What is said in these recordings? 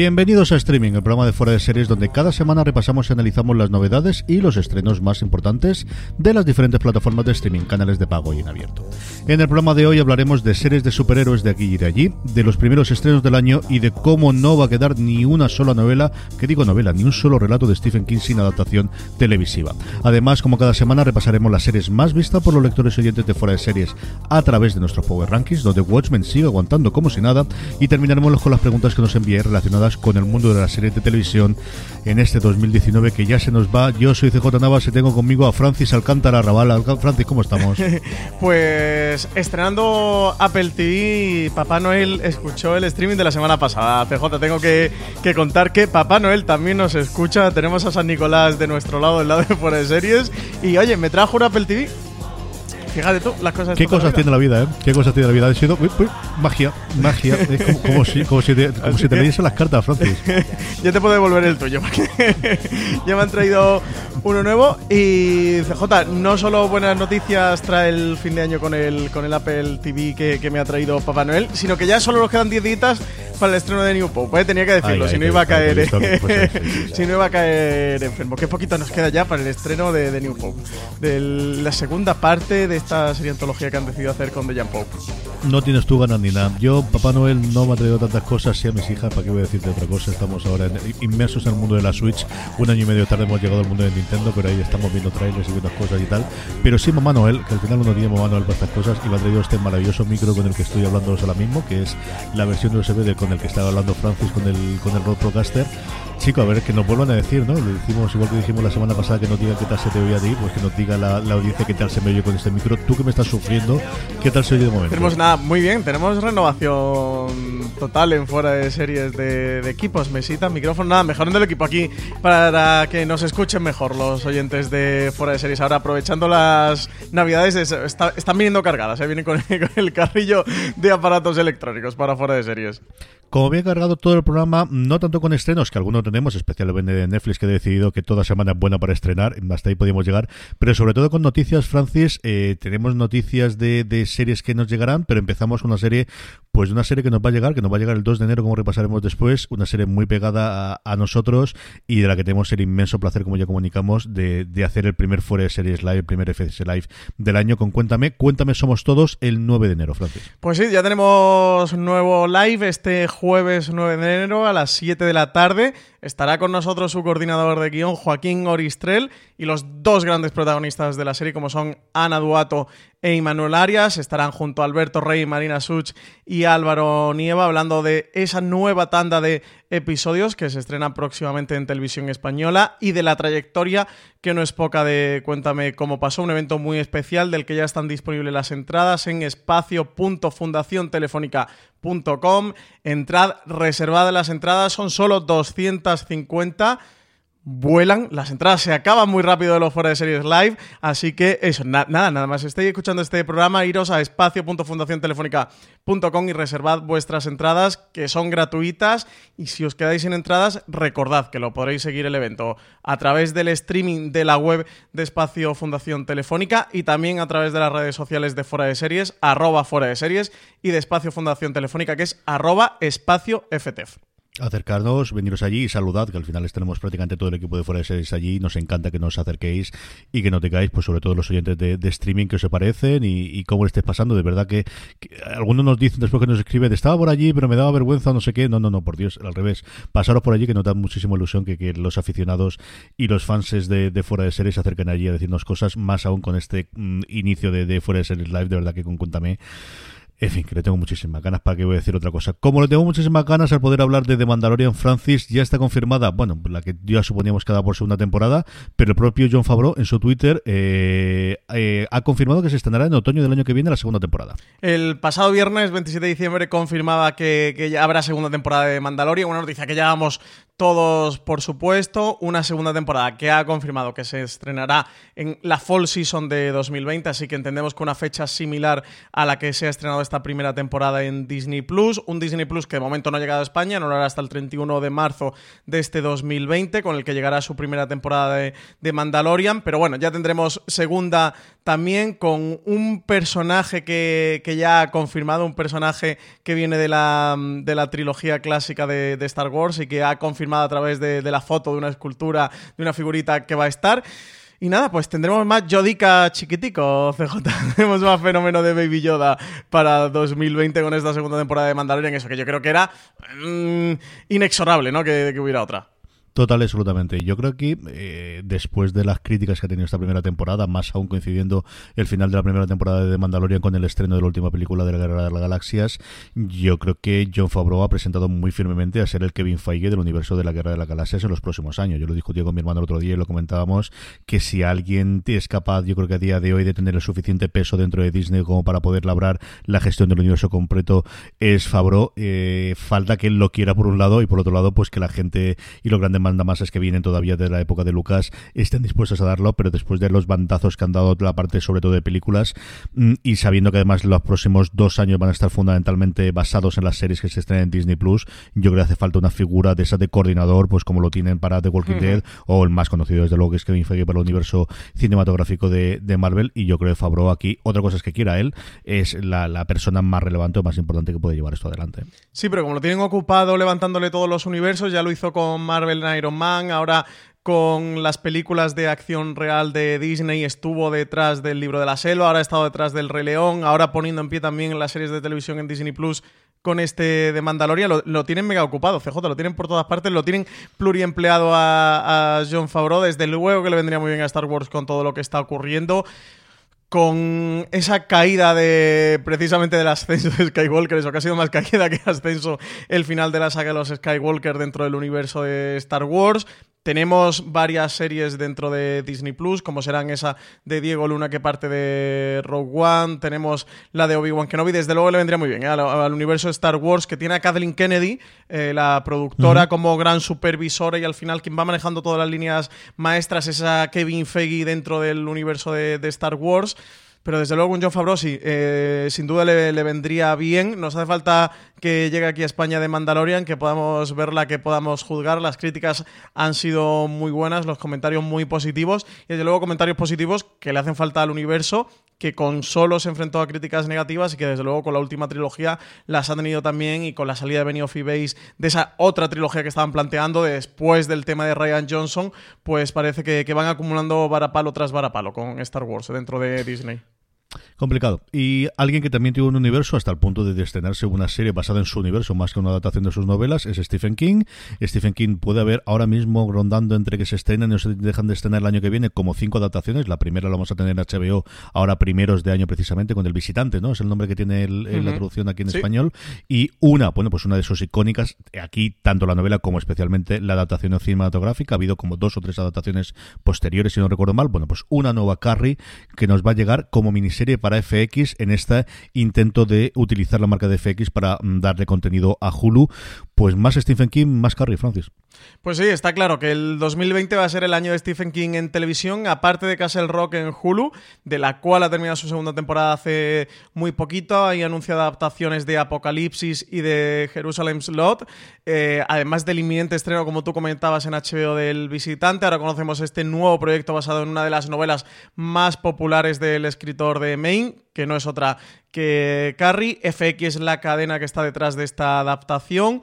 Bienvenidos a Streaming, el programa de fuera de series donde cada semana repasamos y analizamos las novedades y los estrenos más importantes de las diferentes plataformas de streaming, canales de pago y en abierto. En el programa de hoy hablaremos de series de superhéroes de aquí y de allí, de los primeros estrenos del año y de cómo no va a quedar ni una sola novela, que digo novela, ni un solo relato de Stephen King sin adaptación televisiva. Además, como cada semana repasaremos las series más vistas por los lectores oyentes de fuera de series a través de nuestro Power Rankings, donde Watchmen sigue aguantando como si nada y terminaremos con las preguntas que nos envié relacionadas con el mundo de las series de televisión en este 2019 que ya se nos va. Yo soy CJ Navas y tengo conmigo a Francis Alcántara Raval. Francis, ¿cómo estamos? pues estrenando Apple TV, Papá Noel escuchó el streaming de la semana pasada. CJ, tengo que, que contar que Papá Noel también nos escucha. Tenemos a San Nicolás de nuestro lado, del lado de fuera de series. Y oye, me trajo un Apple TV Fíjate tú, las cosas. ¿Qué cosas tiene la vida, eh? ¿Qué cosas tiene la vida? Ha sido uy, uy, magia, magia. Es como, como, si, como si te, como si te leyesen las cartas, Francis. ya te puedo devolver el tuyo, ya me han traído uno nuevo. Y CJ, no solo buenas noticias trae el fin de año con el, con el Apple TV que, que me ha traído Papá Noel, sino que ya solo nos quedan 10 días para el estreno de New Pope, ¿eh? tenía que decirlo, ay, si, ay, no iba a caer, si no iba a caer enfermo. Qué poquito nos queda ya para el estreno de, de New Pope, de la segunda parte de esta serie antología que han decidido hacer con The Young Pope. No tienes tú ganas ni nada. Yo, Papá Noel, no me ha traído tantas cosas, sí a mis hijas, ¿para qué voy a decirte otra cosa? Estamos ahora en, inmersos en el mundo de la Switch. Un año y medio tarde hemos llegado al mundo de Nintendo, pero ahí estamos viendo trailers y viendo cosas y tal. Pero sí, Mamá Noel, que al final uno tiene Mamá Noel para estas cosas, y me ha traído este maravilloso micro con el que estoy hablando ahora mismo, que es la versión USB de, con el que estaba hablando Francis con el, con el Rode Procaster. Chico, a ver, que nos vuelvan a decir, ¿no? Le decimos, igual que dijimos la semana pasada, que nos diga qué tal se te oía de ir, pues que nos diga la, la, audiencia qué tal se me oye con este micro. Tú que me estás sufriendo, ¿qué tal se oye de momento? Tenemos nada, muy bien, tenemos renovación total en fuera de series de, de equipos, mesita, micrófono, nada, mejorando el equipo aquí para que nos escuchen mejor los oyentes de fuera de series. Ahora, aprovechando las navidades, está, están viniendo cargadas, ¿eh? vienen con, con el carrillo de aparatos electrónicos para fuera de series. Como bien cargado todo el programa, no tanto con estrenos, que algunos tenemos, especialmente de Netflix, que ha decidido que toda semana es buena para estrenar, hasta ahí podíamos llegar, pero sobre todo con noticias, Francis, eh, tenemos noticias de, de, series que nos llegarán, pero empezamos con una serie, pues una serie que nos va a llegar, que nos va a llegar el 2 de enero, como repasaremos después, una serie muy pegada a, a nosotros y de la que tenemos el inmenso placer, como ya comunicamos, de, de hacer el primer Fuera de Series Live, el primer FS Live del año con Cuéntame. Cuéntame, somos todos el 9 de enero, Francis. Pues sí, ya tenemos nuevo live este jueves 9 de enero a las 7 de la tarde. Estará con nosotros su coordinador de guion, Joaquín Oristrel, y los dos grandes protagonistas de la serie, como son Ana Duato e Arias. Estarán junto a Alberto Rey, Marina Such y Álvaro Nieva hablando de esa nueva tanda de episodios que se estrena próximamente en televisión española y de la trayectoria que no es poca de Cuéntame cómo pasó, un evento muy especial del que ya están disponibles las entradas en espacio.fundaciontelefónica.com. Entrad, reservada las entradas, son solo 250 vuelan, las entradas se acaban muy rápido de los fuera de series live, así que eso, na nada, nada más estéis escuchando este programa, iros a espacio.fundaciontelefónica.com y reservad vuestras entradas que son gratuitas y si os quedáis sin entradas, recordad que lo podréis seguir el evento a través del streaming de la web de Espacio Fundación Telefónica y también a través de las redes sociales de fuera de series, arroba fuera de series y de Espacio Fundación Telefónica que es arroba espacio FTF. Acercarnos, veniros allí y saludad, que al final tenemos prácticamente todo el equipo de fuera de series allí. Nos encanta que nos acerquéis y que no tengáis, pues sobre todo los oyentes de, streaming que os parecen y, cómo le estés pasando. De verdad que, algunos nos dicen después que nos escriben, estaba por allí, pero me daba vergüenza, no sé qué. No, no, no, por Dios, al revés. Pasaros por allí que nos da muchísima ilusión que, los aficionados y los fans de, fuera de series se acerquen allí a decirnos cosas, más aún con este mm, inicio de, de fuera de series live. De verdad que con Cuéntame en fin, que le tengo muchísimas ganas para que voy a decir otra cosa. Como le tengo muchísimas ganas al poder hablar de The Mandalorian Francis, ya está confirmada, bueno, la que ya suponíamos que por segunda temporada, pero el propio John Favreau en su Twitter eh, eh, ha confirmado que se estrenará en otoño del año que viene la segunda temporada. El pasado viernes 27 de diciembre confirmaba que, ya habrá segunda temporada de Mandalorian, una noticia que llevamos todos, por supuesto, una segunda temporada que ha confirmado que se estrenará en la fall season de 2020, así que entendemos que una fecha similar a la que se ha estrenado esta primera temporada en Disney Plus, un Disney Plus que de momento no ha llegado a España, no lo hará hasta el 31 de marzo de este 2020, con el que llegará su primera temporada de, Mandalorian, pero bueno, ya tendremos segunda también con un personaje que, ya ha confirmado, un personaje que viene de la, de la trilogía clásica de, Star Wars y que ha confirmado a través de, la foto de una escultura, de una figurita que va a estar. Y nada, pues tendremos más Yodica chiquitico, CJ. Tenemos más fenómeno de Baby Yoda para 2020 con esta segunda temporada de Mandalorian. Eso que yo creo que era mm, inexorable, ¿no? Que, que hubiera otra. Total, absolutamente. Yo creo que eh, después de las críticas que ha tenido esta primera temporada, más aún coincidiendo el final de la primera temporada de Mandalorian con el estreno de la última película de la Guerra de las Galaxias, yo creo que John Favreau ha presentado muy firmemente a ser el Kevin Feige del universo de la Guerra de las Galaxias en los próximos años. Yo lo discutí con mi hermano el otro día y lo comentábamos, que si alguien es capaz, yo creo que a día de hoy, de tener el suficiente peso dentro de Disney como para poder labrar la gestión del universo completo, es Favreau. Eh, falta que él lo quiera por un lado y por otro lado, pues que la gente y los grandes más es que vienen todavía de la época de Lucas estén dispuestos a darlo, pero después de los bandazos que han dado la parte sobre todo de películas mm, y sabiendo que además los próximos dos años van a estar fundamentalmente basados en las series que se estrenan en Disney Plus, yo creo que hace falta una figura de esa de coordinador, pues como lo tienen para The Walking Dead o el más conocido desde luego que es Kevin Feige para el universo cinematográfico de, Marvel y yo creo que Fabro aquí, otra cosa es que quiera él, es la, la persona más relevante o más importante que puede llevar esto adelante. Sí, pero como lo tienen ocupado levantándole todos los universos, ya lo hizo con Marvel Iron Man, ahora con las películas de acción real de Disney, estuvo detrás del libro de la selva, ahora ha estado detrás del Rey León, ahora poniendo en pie también las series de televisión en Disney Plus con este de Mandalorian, lo, tienen mega ocupado, CJ, lo tienen por todas partes, lo tienen pluriempleado a, a John Favreau, desde luego que le vendría muy bien a Star Wars con todo lo que está ocurriendo con esa caída de precisamente del ascenso de Skywalker, eso que ha sido más caída que ascenso el final de la saga de los Skywalker dentro del universo de Star Wars. Tenemos varias series dentro de Disney Plus, como serán esa de Diego Luna que parte de Rogue One. Tenemos la de Obi-Wan Kenobi. Desde luego le vendría muy bien ¿eh? al, universo de Star Wars, que tiene a Kathleen Kennedy, eh, la productora, como gran supervisora y al final quien va manejando todas las líneas maestras es a Kevin Feige dentro del universo de, de Star Wars. Pero desde luego un John Favreau eh, sin duda le, vendría bien. Nos hace falta que llegue aquí a España de Mandalorian, que podamos verla, que podamos juzgar. Las críticas han sido muy buenas, los comentarios muy positivos y desde luego comentarios positivos que le hacen falta al universo que con solo se enfrentó a críticas negativas y que desde luego con la última trilogía las ha tenido también y con la salida de Benny of Base de esa otra trilogía que estaban planteando después del tema de Ryan Johnson, pues parece que, que van acumulando varapalo tras varapalo con Star Wars dentro de Disney. Complicado. Y alguien que también tiene un universo hasta el punto de estrenarse una serie basada en su universo más que una adaptación de sus novelas es Stephen King. Stephen King puede haber ahora mismo rondando entre que se estrenan y se dejan de estrenar el año que viene como cinco adaptaciones. La primera la vamos a tener en HBO ahora primeros de año precisamente con El Visitante, ¿no? Es el nombre que tiene la traducción aquí en español. Y una, bueno, pues una de sus icónicas, aquí tanto la novela como especialmente la adaptación cinematográfica. Ha habido como dos o tres adaptaciones posteriores, si no recuerdo mal. Bueno, pues una nueva Carrie que nos va a llegar como miniserie serie para FX en este intento de utilizar la marca de FX para mm, darle contenido a Hulu. Pues más Stephen King, más Carrie, Francis. Pues sí, está claro que el 2020 va a ser el año de Stephen King en televisión, aparte de Castle Rock en Hulu, de la cual ha terminado su segunda temporada hace muy poquito. Hay anunciado adaptaciones de Apocalipsis y de Jerusalem Slot, eh, además del inminente estreno, como tú comentabas, en HBO del Visitante. Ahora conocemos este nuevo proyecto basado en una de las novelas más populares del escritor de Maine, que no es otra que Carrie. FX es la cadena que está detrás de esta adaptación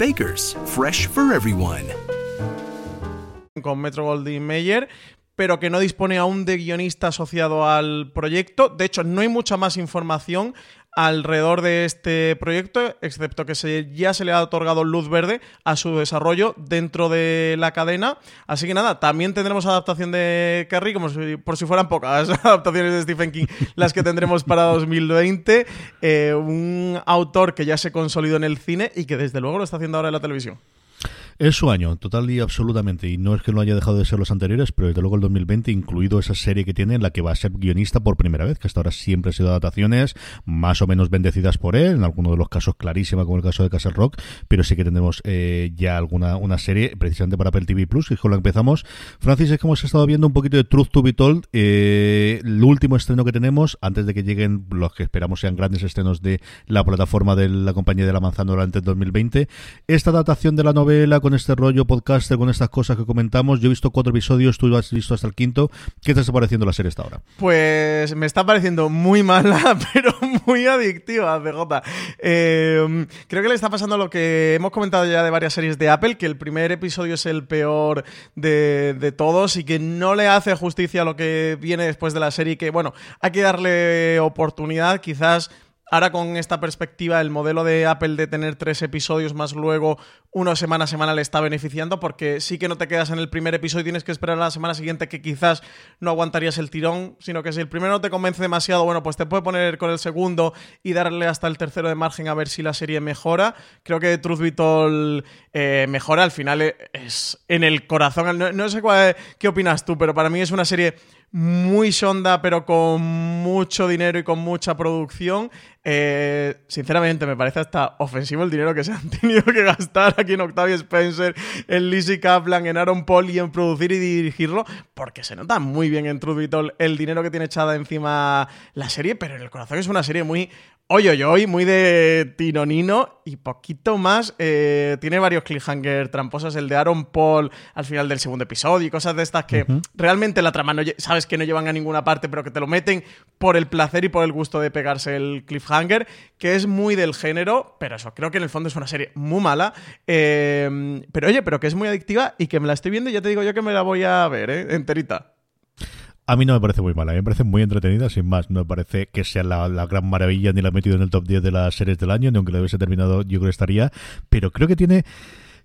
Bakers, fresh for everyone. con Metro Goldwyn Mayer, pero que no dispone aún de guionista asociado al proyecto. De hecho, no hay mucha más información alrededor de este proyecto, excepto que ya se le ha otorgado luz verde a su desarrollo dentro de la cadena. Así que nada, también tendremos adaptación de Carrie, como si, por si fueran pocas adaptaciones de Stephen King las que tendremos para 2020. Eh, un autor que ya se consolidó en el cine y que desde luego lo está haciendo ahora en la televisión. Es su año, total y absolutamente. Y no es que no haya dejado de ser los anteriores, pero desde luego el 2020, incluido esa serie que tiene en la que va a ser guionista por primera vez, que hasta ahora siempre ha sido adaptaciones más o menos bendecidas por él, en algunos de los casos clarísima, como el caso de Castle Rock, pero sí que tendremos eh, ya alguna una serie precisamente para Apple TV Plus, y con la que empezamos. Francis, es que hemos estado viendo un poquito de Truth to Be Told, eh, el último estreno que tenemos, antes de que lleguen los que esperamos sean grandes estrenos de la plataforma de la compañía de la manzana durante el 2020. Esta adaptación de la novela con este rollo podcaster, con estas cosas que comentamos. Yo he visto cuatro episodios, tú has visto hasta el quinto. ¿Qué te está pareciendo la serie hasta ahora? Pues me está pareciendo muy mala, pero muy adictiva, CJ. Eh, creo que le está pasando lo que hemos comentado ya de varias series de Apple, que el primer episodio es el peor de, de todos y que no le hace justicia a lo que viene después de la serie, que bueno, hay que darle oportunidad, quizás Ahora con esta perspectiva, el modelo de Apple de tener tres episodios más luego, uno semana a semana, le está beneficiando porque sí que no te quedas en el primer episodio y tienes que esperar a la semana siguiente que quizás no aguantarías el tirón, sino que si el primero no te convence demasiado, bueno, pues te puede poner con el segundo y darle hasta el tercero de margen a ver si la serie mejora. Creo que Truth Be eh, mejora, al final es en el corazón. No, sé qué opinas tú, pero para mí es una serie muy sonda, pero con mucho dinero y con mucha producción. Eh, sinceramente, me parece hasta ofensivo el dinero que se han tenido que gastar aquí en Octavio Spencer, en Lizzie Kaplan, en Aaron Paul y en producir y dirigirlo, porque se nota muy bien en Truth Be el dinero que tiene echada encima la serie, pero en el corazón es una serie muy Oye, oye, oye, muy de Tinonino y poquito más. Eh, tiene varios cliffhanger tramposos. El de Aaron Paul al final del segundo episodio y cosas de estas que realmente la trama no, sabes que no llevan a ninguna parte, pero que te lo meten por el placer y por el gusto de pegarse el cliffhanger, que es muy del género, pero eso, creo que en el fondo es una serie muy mala. Eh, pero oye, pero que es muy adictiva y que me la estoy viendo y ya te digo yo que me la voy a ver, ¿eh? Enterita. A mí no me parece muy mala, a mí me parece muy entretenida, sin más. No me parece que sea la, gran maravilla ni la he metido en el top 10 de las series del año, ni aunque la hubiese terminado, yo creo que estaría. Pero creo que tiene.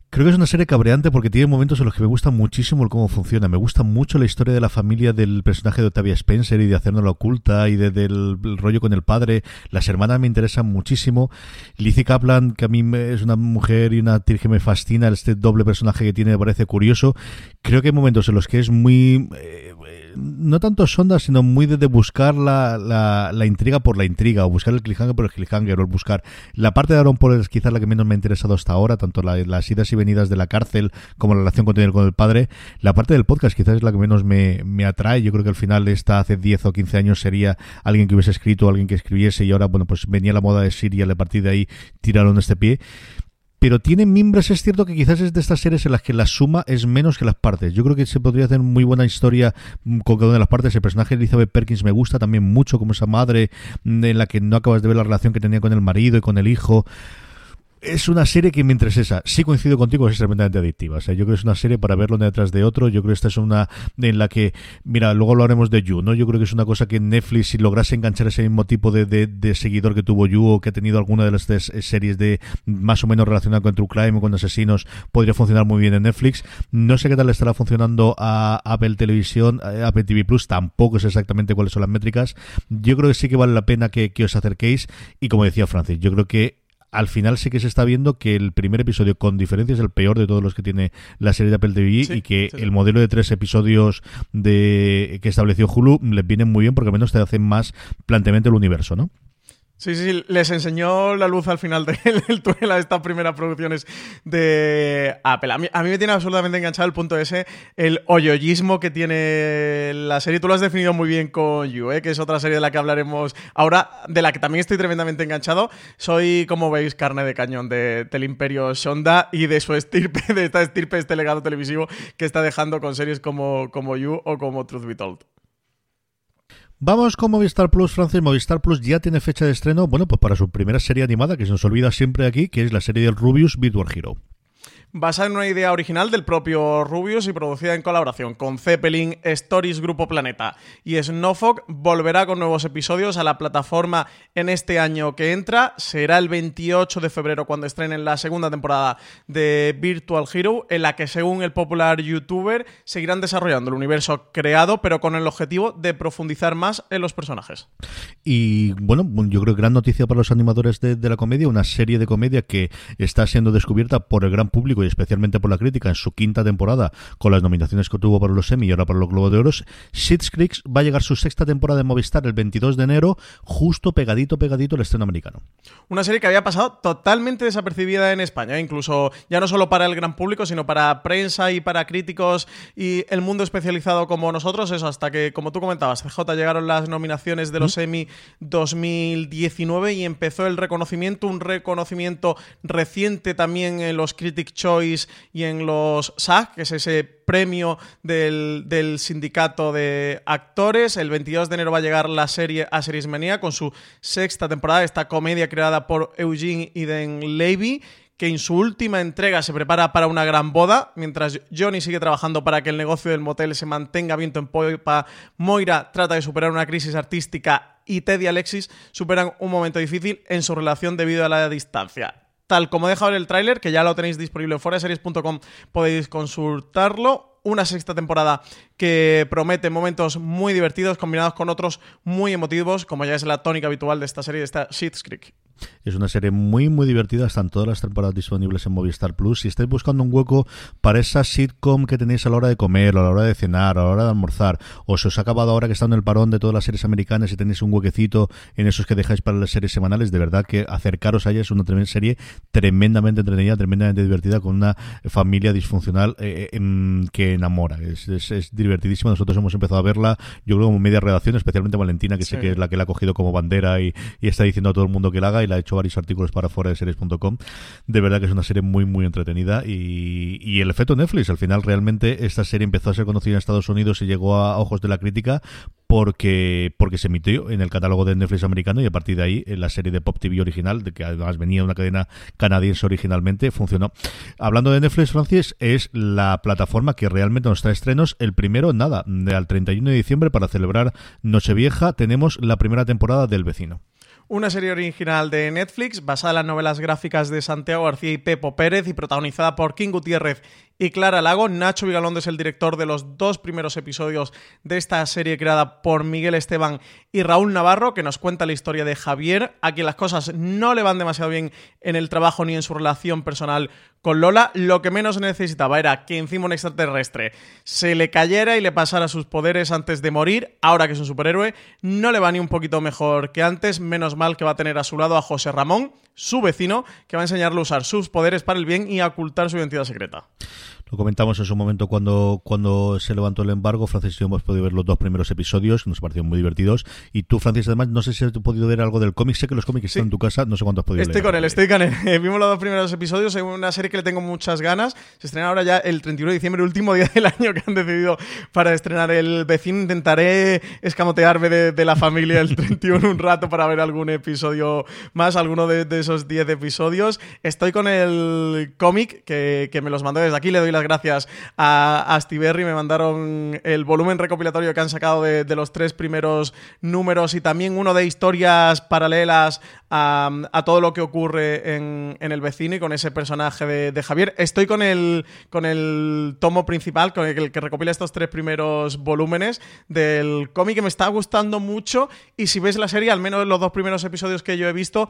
Creo que es una serie cabreante porque tiene momentos en los que me gusta muchísimo el cómo funciona. Me gusta mucho la historia de la familia del personaje de Octavia Spencer y de hacernos la oculta y del rollo con el padre. Las hermanas me interesan muchísimo. Lizzie Kaplan, que a mí es una mujer y una actriz que me fascina, este doble personaje que tiene me parece curioso. Creo que hay momentos en los que es muy... Eh, no tanto sonda, sino muy de, buscar la, la, intriga por la intriga, o buscar el cliffhanger por el cliffhanger, o buscar la parte de Aaron Paul es quizás la que menos me ha interesado hasta ahora, tanto las idas y venidas de la cárcel como la relación con el padre. La parte del podcast quizás es la que menos me, me atrae. Yo creo que al final esta hace 10 o 15 años sería alguien que hubiese escrito, alguien que escribiese y ahora, bueno, pues venía la moda de Siria, a partir de ahí tiraron este pie pero tiene mimbres, es cierto que quizás es de estas series en las que la suma es menos que las partes. Yo creo que se podría hacer muy buena historia mm, con cada una de las partes. El personaje de Elizabeth Perkins me gusta también mucho como esa madre mm, en la que no acabas de ver la relación que tenía con el marido y con el hijo es una serie que mientras esa, sí coincido contigo, es tremendamente adictiva. O sea, yo creo que es una serie para verlo detrás de otro. Yo creo que esta es una en la que, mira, luego hablaremos de You, ¿no? Yo creo que es una cosa que Netflix, si lograse enganchar ese mismo tipo de, de, seguidor que tuvo You o que ha tenido alguna de las tres series de más o menos relacionada con True Crime o con asesinos, podría funcionar muy bien en Netflix. No sé qué tal estará funcionando a Apple Televisión, Apple TV Plus, tampoco sé exactamente cuáles son las métricas. Yo creo que sí que vale la pena que, que os acerquéis y como decía Francis, yo creo que al final sí que se está viendo que el primer episodio con diferencia es el peor de todos los que tiene la serie de Apple TV y que el modelo de tres episodios de que estableció Hulu les viene muy bien porque al menos te hacen más planteamiento el universo, ¿no? Sí, sí, les enseñó la luz al final del túnel a estas primeras producciones de Apple. A mí, me tiene absolutamente enganchado el punto ese, el hoyoyismo que tiene la serie. Tú lo has definido muy bien con You, ¿eh? que es otra serie de la que hablaremos ahora, de la que también estoy tremendamente enganchado. Soy, como veis, carne de cañón de, del imperio Shonda y de su estirpe, de esta estirpe, este legado televisivo que está dejando con series como, como You o como Truth Be Told. Vamos con Movistar Plus, Francis. Movistar Plus ya tiene fecha de estreno, bueno, pues para su primera serie animada, que se nos olvida siempre aquí, que es la serie del Rubius Virtual Hero basada en una idea original del propio Rubius y producida en colaboración con Zeppelin, Stories Grupo Planeta y Snowfog, volverá con nuevos episodios a la plataforma en este año que entra. Será el 28 de febrero cuando estrenen la segunda temporada de Virtual Hero, en la que según el popular youtuber seguirán desarrollando el universo creado, pero con el objetivo de profundizar más en los personajes. Y bueno, yo creo que gran noticia para los animadores de, de la comedia, una serie de comedia que está siendo descubierta por el gran público y especialmente por la crítica en su quinta temporada, con las nominaciones que tuvo para los Emmy y ahora para los Globos de Oro, Schitt's Creek va a llegar su sexta temporada de Movistar el 22 de enero, justo pegadito, pegadito al estreno americano. Una serie que había pasado totalmente desapercibida en España, incluso ya no solo para el gran público, sino para prensa y para críticos y el mundo especializado como nosotros, eso, hasta que, como tú comentabas, CJ llegaron las nominaciones de los Emmy 2019 y empezó el reconocimiento, un reconocimiento reciente también en los Critic Choice y en los SAG, que es ese premio del, sindicato de actores. El 22 de enero va a llegar la serie A Series Manía con su sexta temporada, esta comedia creada por Eugene Eden Levy que en su última entrega se prepara para una gran boda, mientras Johnny sigue trabajando para que el negocio del motel se mantenga viento en popa, Moira trata de superar una crisis artística y Ted y Alexis superan un momento difícil en su relación debido a la distancia tal como deja ver el tráiler, que ya lo tenéis disponible en foraseries.com, podéis consultarlo. Una sexta temporada que promete momentos muy divertidos combinados con otros muy emotivos, como ya es la tónica habitual de esta serie, de esta Sheets Creek. Es una serie muy, muy divertida. Están todas las temporadas disponibles en Movistar Plus. Si estáis buscando un hueco para esa sitcom que tenéis a la hora de comer, a la hora de cenar, a la hora de almorzar, o se os ha acabado ahora que está en el parón de todas las series americanas y tenéis un huequecito en esos que dejáis para las series semanales, de verdad que acercaros a ella es una tremenda serie tremendamente entretenida, tremendamente divertida, con una familia disfuncional eh, eh, em, que enamora. Es, es, divertidísima. Nosotros hemos empezado a verla, yo creo, como media redacción, especialmente Valentina, que sé que es la que la ha cogido como bandera y, y está diciendo a todo el mundo que la haga la ha hecho varios artículos para fuera de series.com. De verdad que es una serie muy, muy entretenida. Y, y, el efecto Netflix, al final, realmente esta serie empezó a ser conocida en Estados Unidos y llegó a ojos de la crítica porque, porque se emitió en el catálogo de Netflix americano y a partir de ahí en la serie de Pop TV original, de que además venía de una cadena canadiense originalmente, funcionó. Hablando de Netflix, Francis, es la plataforma que realmente nos trae estrenos. El primero, nada, al 31 de diciembre para celebrar Nochevieja, tenemos la primera temporada del vecino una serie original de Netflix basada en las novelas gráficas de Santiago García y Pepo Pérez y protagonizada por King Gutiérrez y Clara Lago. Nacho Vigalondo es el director de los dos primeros episodios de esta serie creada por Miguel Esteban y Raúl Navarro, que nos cuenta la historia de Javier, a quien las cosas no le van demasiado bien en el trabajo ni en su relación personal con Lola. Lo que menos necesitaba era que encima un extraterrestre se le cayera y le pasara sus poderes antes de morir. Ahora que es un superhéroe, no le va ni un poquito mejor que antes. Menos mal que va a tener a su lado a José Ramón, su vecino, que va a enseñarle a usar sus poderes para el bien y a ocultar su identidad secreta. Lo comentamos en su momento cuando, cuando se levantó el embargo. Francis y yo hemos podido ver los dos primeros episodios, nos parecieron muy divertidos. Y tú, Francis, además, no sé si has podido ver algo del cómic. Sé que los cómics están en tu casa, no sé cuánto has podido estoy Con él, estoy con él, Vimos los dos primeros episodios. Es una serie que le tengo muchas ganas. Se estrena ahora ya el 31 de diciembre, el último día del año que han decidido para estrenar el vecino. Intentaré escamotearme de, la familia el 31 un rato para ver algún episodio más, alguno de, esos 10 episodios. Estoy con el cómic que, que me los mandó desde aquí. Le doy gracias a, a me mandaron el volumen recopilatorio que han sacado de, los tres primeros números y también uno de historias paralelas a, todo lo que ocurre en, el vecino y con ese personaje de, Javier. Estoy con el, con el tomo principal, con el que recopila estos tres primeros volúmenes del cómic que me está gustando mucho y si ves la serie, al menos los dos primeros episodios que yo he visto,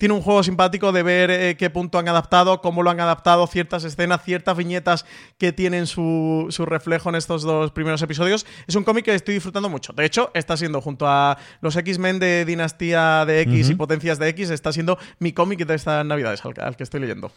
Tiene un juego simpático de ver eh, qué punto han adaptado, cómo lo han adaptado, ciertas escenas, ciertas viñetas que tienen su, su reflejo en estos dos primeros episodios. Es un cómic que estoy disfrutando mucho. De hecho, está siendo junto a los X-Men de Dinastía de X y Potencias de X, está siendo mi cómic de estas navidades al, al que estoy leyendo.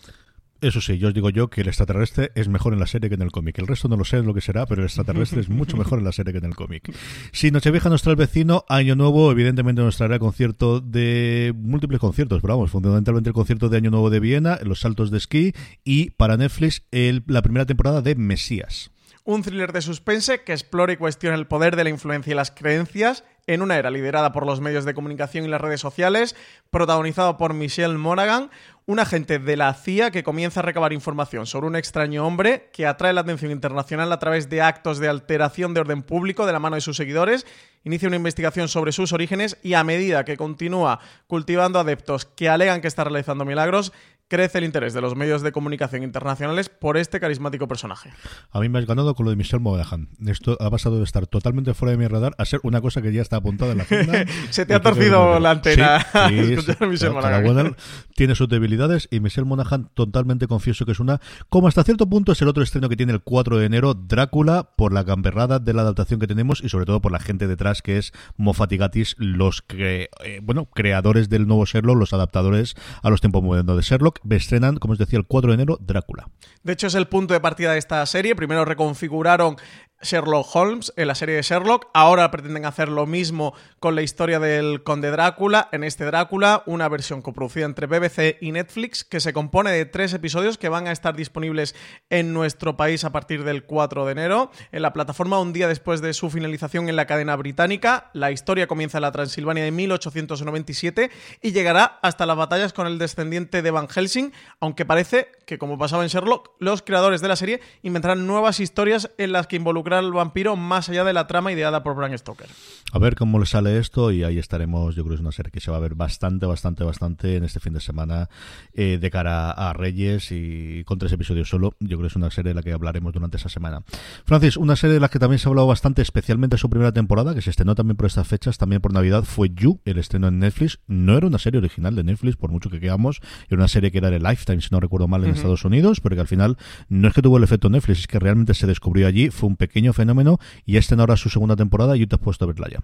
Eso sí, yo os digo yo que el extraterrestre es mejor en la serie que en el cómic. El resto no lo sé lo que será, pero el extraterrestre es mucho mejor en la serie que en el cómic. Si Nochevieja nos trae el vecino, Año Nuevo evidentemente nos traerá concierto de múltiples conciertos, pero vamos, fundamentalmente el concierto de Año Nuevo de Viena, los saltos de esquí y para Netflix el- la primera temporada de Mesías. Un thriller de suspense que explora y cuestiona el poder de la influencia y las creencias en una era liderada por los medios de comunicación y las redes sociales, protagonizado por Michelle Monaghan, un agente de la CIA que comienza a recabar información sobre un extraño hombre que atrae la atención internacional a través de actos de alteración de orden público de la mano de sus seguidores, inicia una investigación sobre sus orígenes y a medida que continúa cultivando adeptos que alegan que está realizando milagros, crece el interés de los medios de comunicación internacionales por este carismático personaje. A mí me has ganado con lo de Michelle Monaghan. Esto ha pasado de estar totalmente fuera de mi radar a ser una cosa que ya está apuntada en la agenda. Se te ha torcido la antena Sí, al sí, escuchar a Michelle cada Monaghan. tiene sus debilidades y Michelle Monaghan totalmente confieso que es una, como hasta cierto punto es el otro estreno que tiene el 4 de enero, Drácula, por la gamberrada de la adaptación que tenemos y sobre todo por la gente detrás que es Moffat y Gatiss, los eh, bueno, creadores del nuevo Sherlock, los adaptadores a los tiempos modernos de Sherlock, estrenan, como os decía, el 4 de enero, Drácula. De hecho, es el punto de partida de esta serie. Primero reconfiguraron Sherlock Holmes en la serie de Sherlock. Ahora pretenden hacer lo mismo con la historia del Conde Drácula. En este Drácula, una versión coproducida entre BBC y Netflix que se compone de tres episodios que van a estar disponibles en nuestro país a partir del 4 de enero. En la plataforma, un día después de su finalización en la cadena británica, la historia comienza en la Transilvania de 1897 y llegará hasta las batallas con el descendiente de Van Helsing, aunque parece que, como pasaba en Sherlock, los creadores de la serie inventarán nuevas historias en las que involucrar al vampiro más allá de la trama ideada por Bram Stoker. A ver cómo le sale esto y ahí estaremos. Yo creo que es una serie que se va a ver bastante, bastante, bastante en este fin de semana eh, de cara a Reyes y con tres episodios solo. Yo creo que es una serie de la que hablaremos durante esa semana. Francis, una serie de la que también se ha hablado bastante, especialmente su primera temporada, que se estrenó también por estas fechas, también por Navidad, fue You, el estreno en Netflix. No era una serie original de Netflix, por mucho que quedamos. Era una serie que era de Lifetime, si no recuerdo mal, en Estados Unidos, pero que al final no es que tuvo el efecto Netflix, es que realmente se descubrió allí, fue un pequeño fenómeno y este ahora su segunda temporada y te has puesto a verla ya.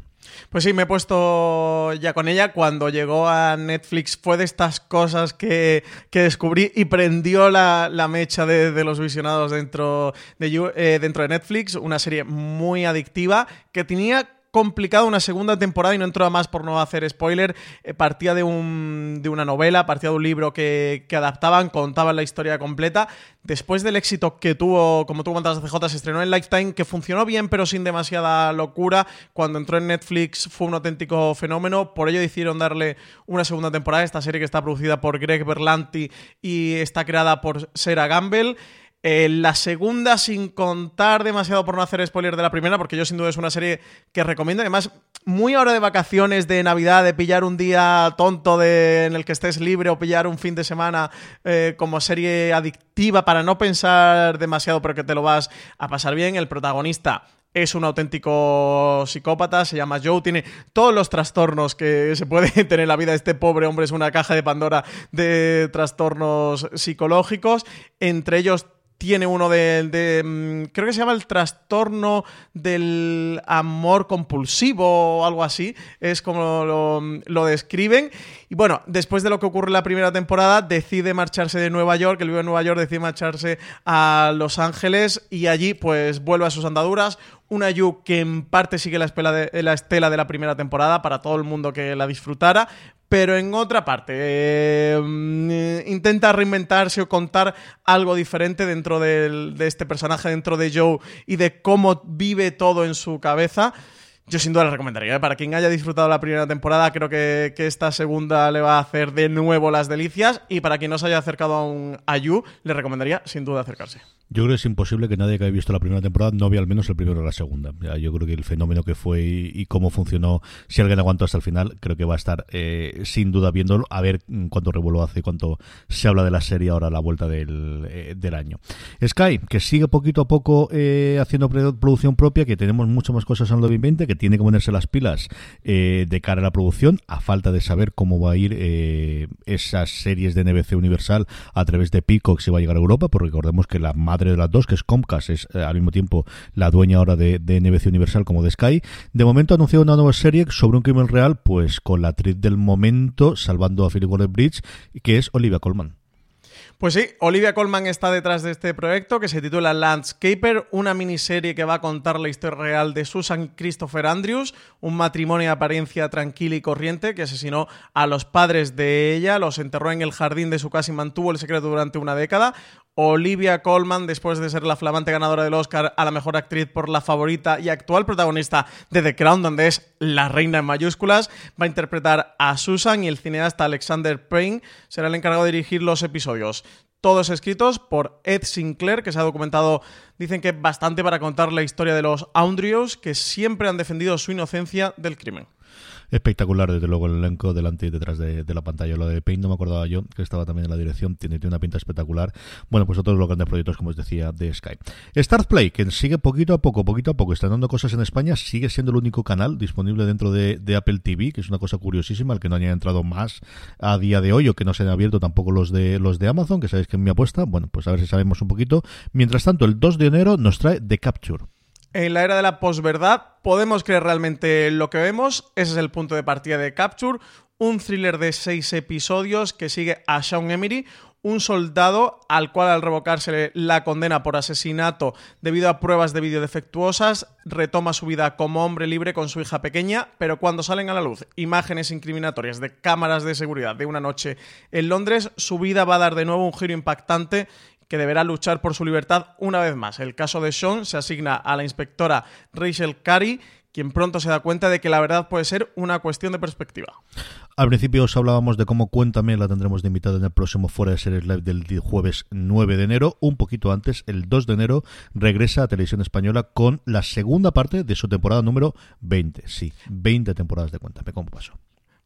Pues sí, me he puesto ya con ella. Cuando llegó a Netflix fue de estas cosas que, que descubrí y prendió la, la mecha de, los visionados dentro de, eh, dentro de Netflix. Una serie muy adictiva que tenía complicado una segunda temporada y no entro a más por no hacer spoiler. Eh, partía de, un, de una novela, partía de un libro que, que adaptaban, contaban la historia completa. Después del éxito que tuvo, como tú comentabas, CJ, se estrenó en Lifetime, que funcionó bien pero sin demasiada locura. Cuando entró en Netflix fue un auténtico fenómeno. Por ello decidieron darle una segunda temporada. Esta serie que está producida por Greg Berlanti y está creada por Sarah Gamble. Eh, la segunda, sin contar demasiado por no hacer spoiler de la primera, porque yo sin duda es una serie que recomiendo. Además, muy ahora de vacaciones, de Navidad, de pillar un día tonto en el que estés libre o pillar un fin de semana eh, como serie adictiva para no pensar demasiado, pero que te lo vas a pasar bien. El protagonista es un auténtico psicópata, se llama Joe, tiene todos los trastornos que se puede tener en la vida. Este pobre hombre es una caja de Pandora de trastornos psicológicos, entre ellos tiene uno de, mm, creo que se llama el trastorno del amor compulsivo o algo así, es como lo, lo, describen. Y bueno, después de lo que ocurre en la primera temporada, decide marcharse de Nueva York, él vive en Nueva York, decide marcharse a Los Ángeles y allí pues vuelve a sus andaduras, una Yu que en parte sigue la, estela de la primera temporada para todo el mundo que la disfrutara, pero en otra parte eh, intenta reinventarse o contar algo diferente dentro de este personaje, dentro de Joe y de cómo vive todo en su cabeza. Yo sin duda le recomendaría. ¿eh? Para quien haya disfrutado la primera temporada, creo que, esta segunda le va a hacer de nuevo las delicias. Y para quien no se haya acercado a un Ayu, le recomendaría sin duda acercarse. Yo creo que es imposible que nadie que haya visto la primera temporada no vea al menos el primero o la segunda. Yo creo que el fenómeno que fue y, cómo funcionó, si alguien aguantó hasta el final, creo que va a estar eh, sin duda viéndolo, a ver cuánto revuelo hace, cuánto se habla de la serie ahora a la vuelta del, eh, año. Sky, que sigue poquito a poco eh, haciendo producción propia, que tenemos muchas más cosas en el 2020, que tiene que ponerse las pilas de cara a la producción, a falta de saber cómo va a ir esas series de NBC Universal a través de Peacock si va a llegar a Europa, porque recordemos que la madre de las dos, que es Comcast, es eh, al mismo tiempo la dueña ahora de, NBC Universal como de Sky. De momento ha anunciado una nueva serie sobre un crimen real, pues con la actriz del momento, salvando a Philip Waller Bridge, que es Olivia Colman. Pues sí, Olivia Colman está detrás de este proyecto que se titula Landscaper, una miniserie que va a contar la historia real de Susan Christopher Andrews, un matrimonio de apariencia tranquila y corriente que asesinó a los padres de ella, los enterró en el jardín de su casa y mantuvo el secreto durante una década. Olivia Colman, después de ser la flamante ganadora del Oscar a la mejor actriz por La Favorita y actual protagonista de The Crown, donde es la reina en mayúsculas, va a interpretar a Susan y el cineasta Alexander Payne será el encargado de dirigir los episodios. Todos escritos por Ed Sinclair, que se ha documentado, dicen que bastante para contar la historia de los Andrews, que siempre han defendido su inocencia del crimen espectacular, desde luego, el elenco delante y detrás de, la pantalla. Lo de Paint no me acordaba yo, que estaba también en la dirección, tiene, una pinta espectacular. Bueno, pues otros los grandes proyectos, como os decía, de Sky. Start Play, que sigue poquito a poco, poquito a poco, estrenando cosas en España, sigue siendo el único canal disponible dentro de, Apple TV, que es una cosa curiosísima, el que no haya entrado más a día de hoy o que no se hayan abierto tampoco los de los de Amazon, que sabéis que es mi apuesta. Bueno, pues a ver si sabemos un poquito. Mientras tanto, el 2 de enero nos trae The Capture en la era de la posverdad, podemos creer realmente lo que vemos. Ese es el punto de partida de Capture, un thriller de seis episodios que sigue a Sean Emery, un soldado al cual al revocarse la condena por asesinato debido a pruebas de vídeo defectuosas, retoma su vida como hombre libre con su hija pequeña, pero cuando salen a la luz imágenes incriminatorias de cámaras de seguridad de una noche en Londres, su vida va a dar de nuevo un giro impactante que deberá luchar por su libertad una vez más. El caso de Sean se asigna a la inspectora Rachel Carey, quien pronto se da cuenta de que la verdad puede ser una cuestión de perspectiva. Al principio os hablábamos de cómo Cuéntame la tendremos de invitada en el próximo Fuera de Series Live del jueves 9 de enero. Un poquito antes, el 2 de enero, regresa a Televisión Española con la segunda parte de su temporada número 20. Sí, 20 temporadas de Cuéntame. ¿Cómo pasó?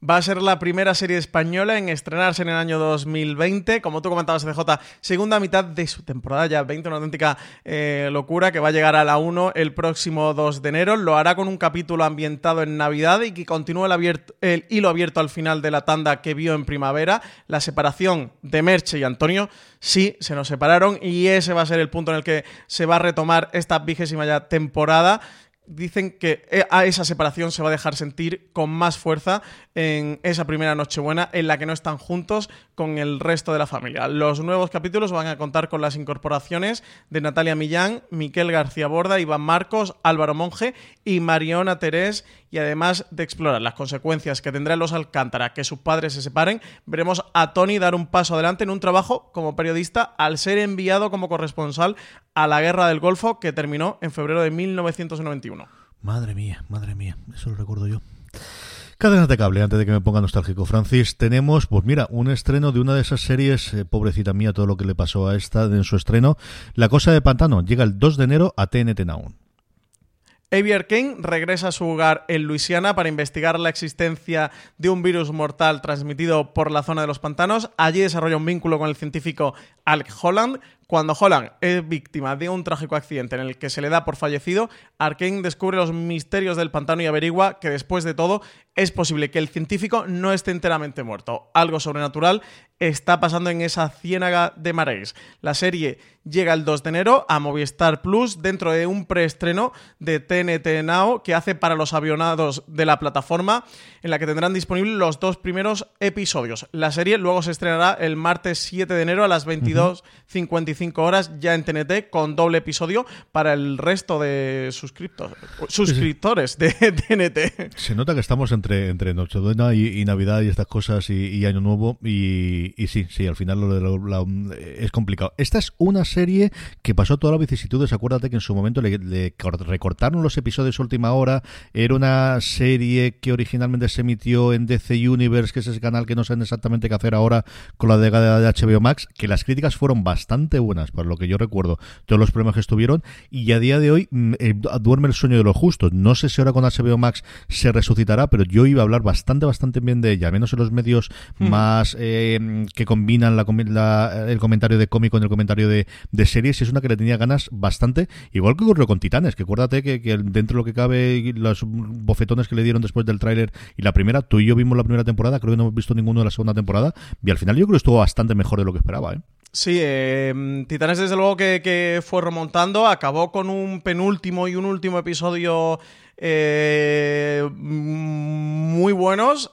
Va a ser la primera serie española en estrenarse en el año 2020. Como tú comentabas, CJ, segunda mitad de su temporada ya 20, una auténtica eh, locura que va a llegar a la 1 el próximo 2 de enero. Lo hará con un capítulo ambientado en Navidad y que continúa el, el hilo abierto al final de la tanda que vio en primavera. La separación de Merche y Antonio, sí, se nos separaron y ese va a ser el punto en el que se va a retomar esta vigésima ya temporada dicen que eh, a esa separación se va a dejar sentir con más fuerza en esa primera Nochebuena en la que no están juntos con el resto de la familia. Los nuevos capítulos van a contar con las incorporaciones de Natalia Millán, Miquel García Borda, Iván Marcos, Álvaro Monge y Mariona Terés y además de explorar las consecuencias que tendrán los Alcántara que sus padres se separen, veremos a Tony dar un paso adelante en un trabajo como periodista al ser enviado como corresponsal a la Guerra del Golfo que terminó en febrero de 1991. Madre mía, madre mía, eso lo recuerdo yo. Cadenas de cable, antes de que me ponga nostálgico, Francis, tenemos, pues mira, un estreno de una de esas series, eh, pobrecita mía, todo lo que le pasó a esta en su estreno. La Cosa de Pantano llega el 2 de enero a TNT Now. Xavier King regresa a su hogar en Luisiana para investigar la existencia de un virus mortal transmitido por la zona de los pantanos. Allí desarrolla un vínculo con el científico Alec Holland, Cuando Holland es víctima de un trágico accidente en el que se le da por fallecido, Arkane descubre los misterios del pantano y averigua que después de todo es posible que el científico no esté enteramente muerto. Algo sobrenatural está pasando en esa ciénaga de mares. La serie llega el 2 de enero a Movistar Plus dentro de un preestreno de TNT Now que hace para los avionados de la plataforma en la que tendrán disponibles los dos primeros episodios. La serie luego se estrenará el martes 7 de enero a las 22.55 horas ya en TNT con doble episodio para el resto de suscriptores, de TNT. Se nota que estamos entre, entre Nochebuena y, Navidad y estas cosas y, Año Nuevo y, sí, sí, al final lo, es complicado. Esta es una serie que pasó todas las vicisitudes. Acuérdate que en su momento le, recortaron los episodios última hora. Era una serie que originalmente se emitió en DC Universe, que es ese canal que no saben exactamente qué hacer ahora con la de HBO Max, que las críticas fueron bastante buenas, por lo que yo recuerdo, todos los problemas que estuvieron. Y a día de hoy mm, eh, duerme el sueño de los justos. No sé si ahora con HBO Max se resucitará, pero yo iba a hablar bastante, bastante bien de ella, menos en los medios más eh, que combinan la, el comentario de cómic con el comentario de, de series y es una que le tenía ganas bastante, igual que ocurrió con Titanes, que acuérdate que, dentro de lo que cabe los bofetones que le dieron después del tráiler y la primera, tú y yo vimos la primera temporada, creo que no hemos visto ninguno de la segunda temporada, y al final yo creo que estuvo bastante mejor de lo que esperaba, ¿eh? Sí, eh, Titanes desde luego que, que, fue remontando, acabó con un penúltimo y un último episodio eh, muy buenos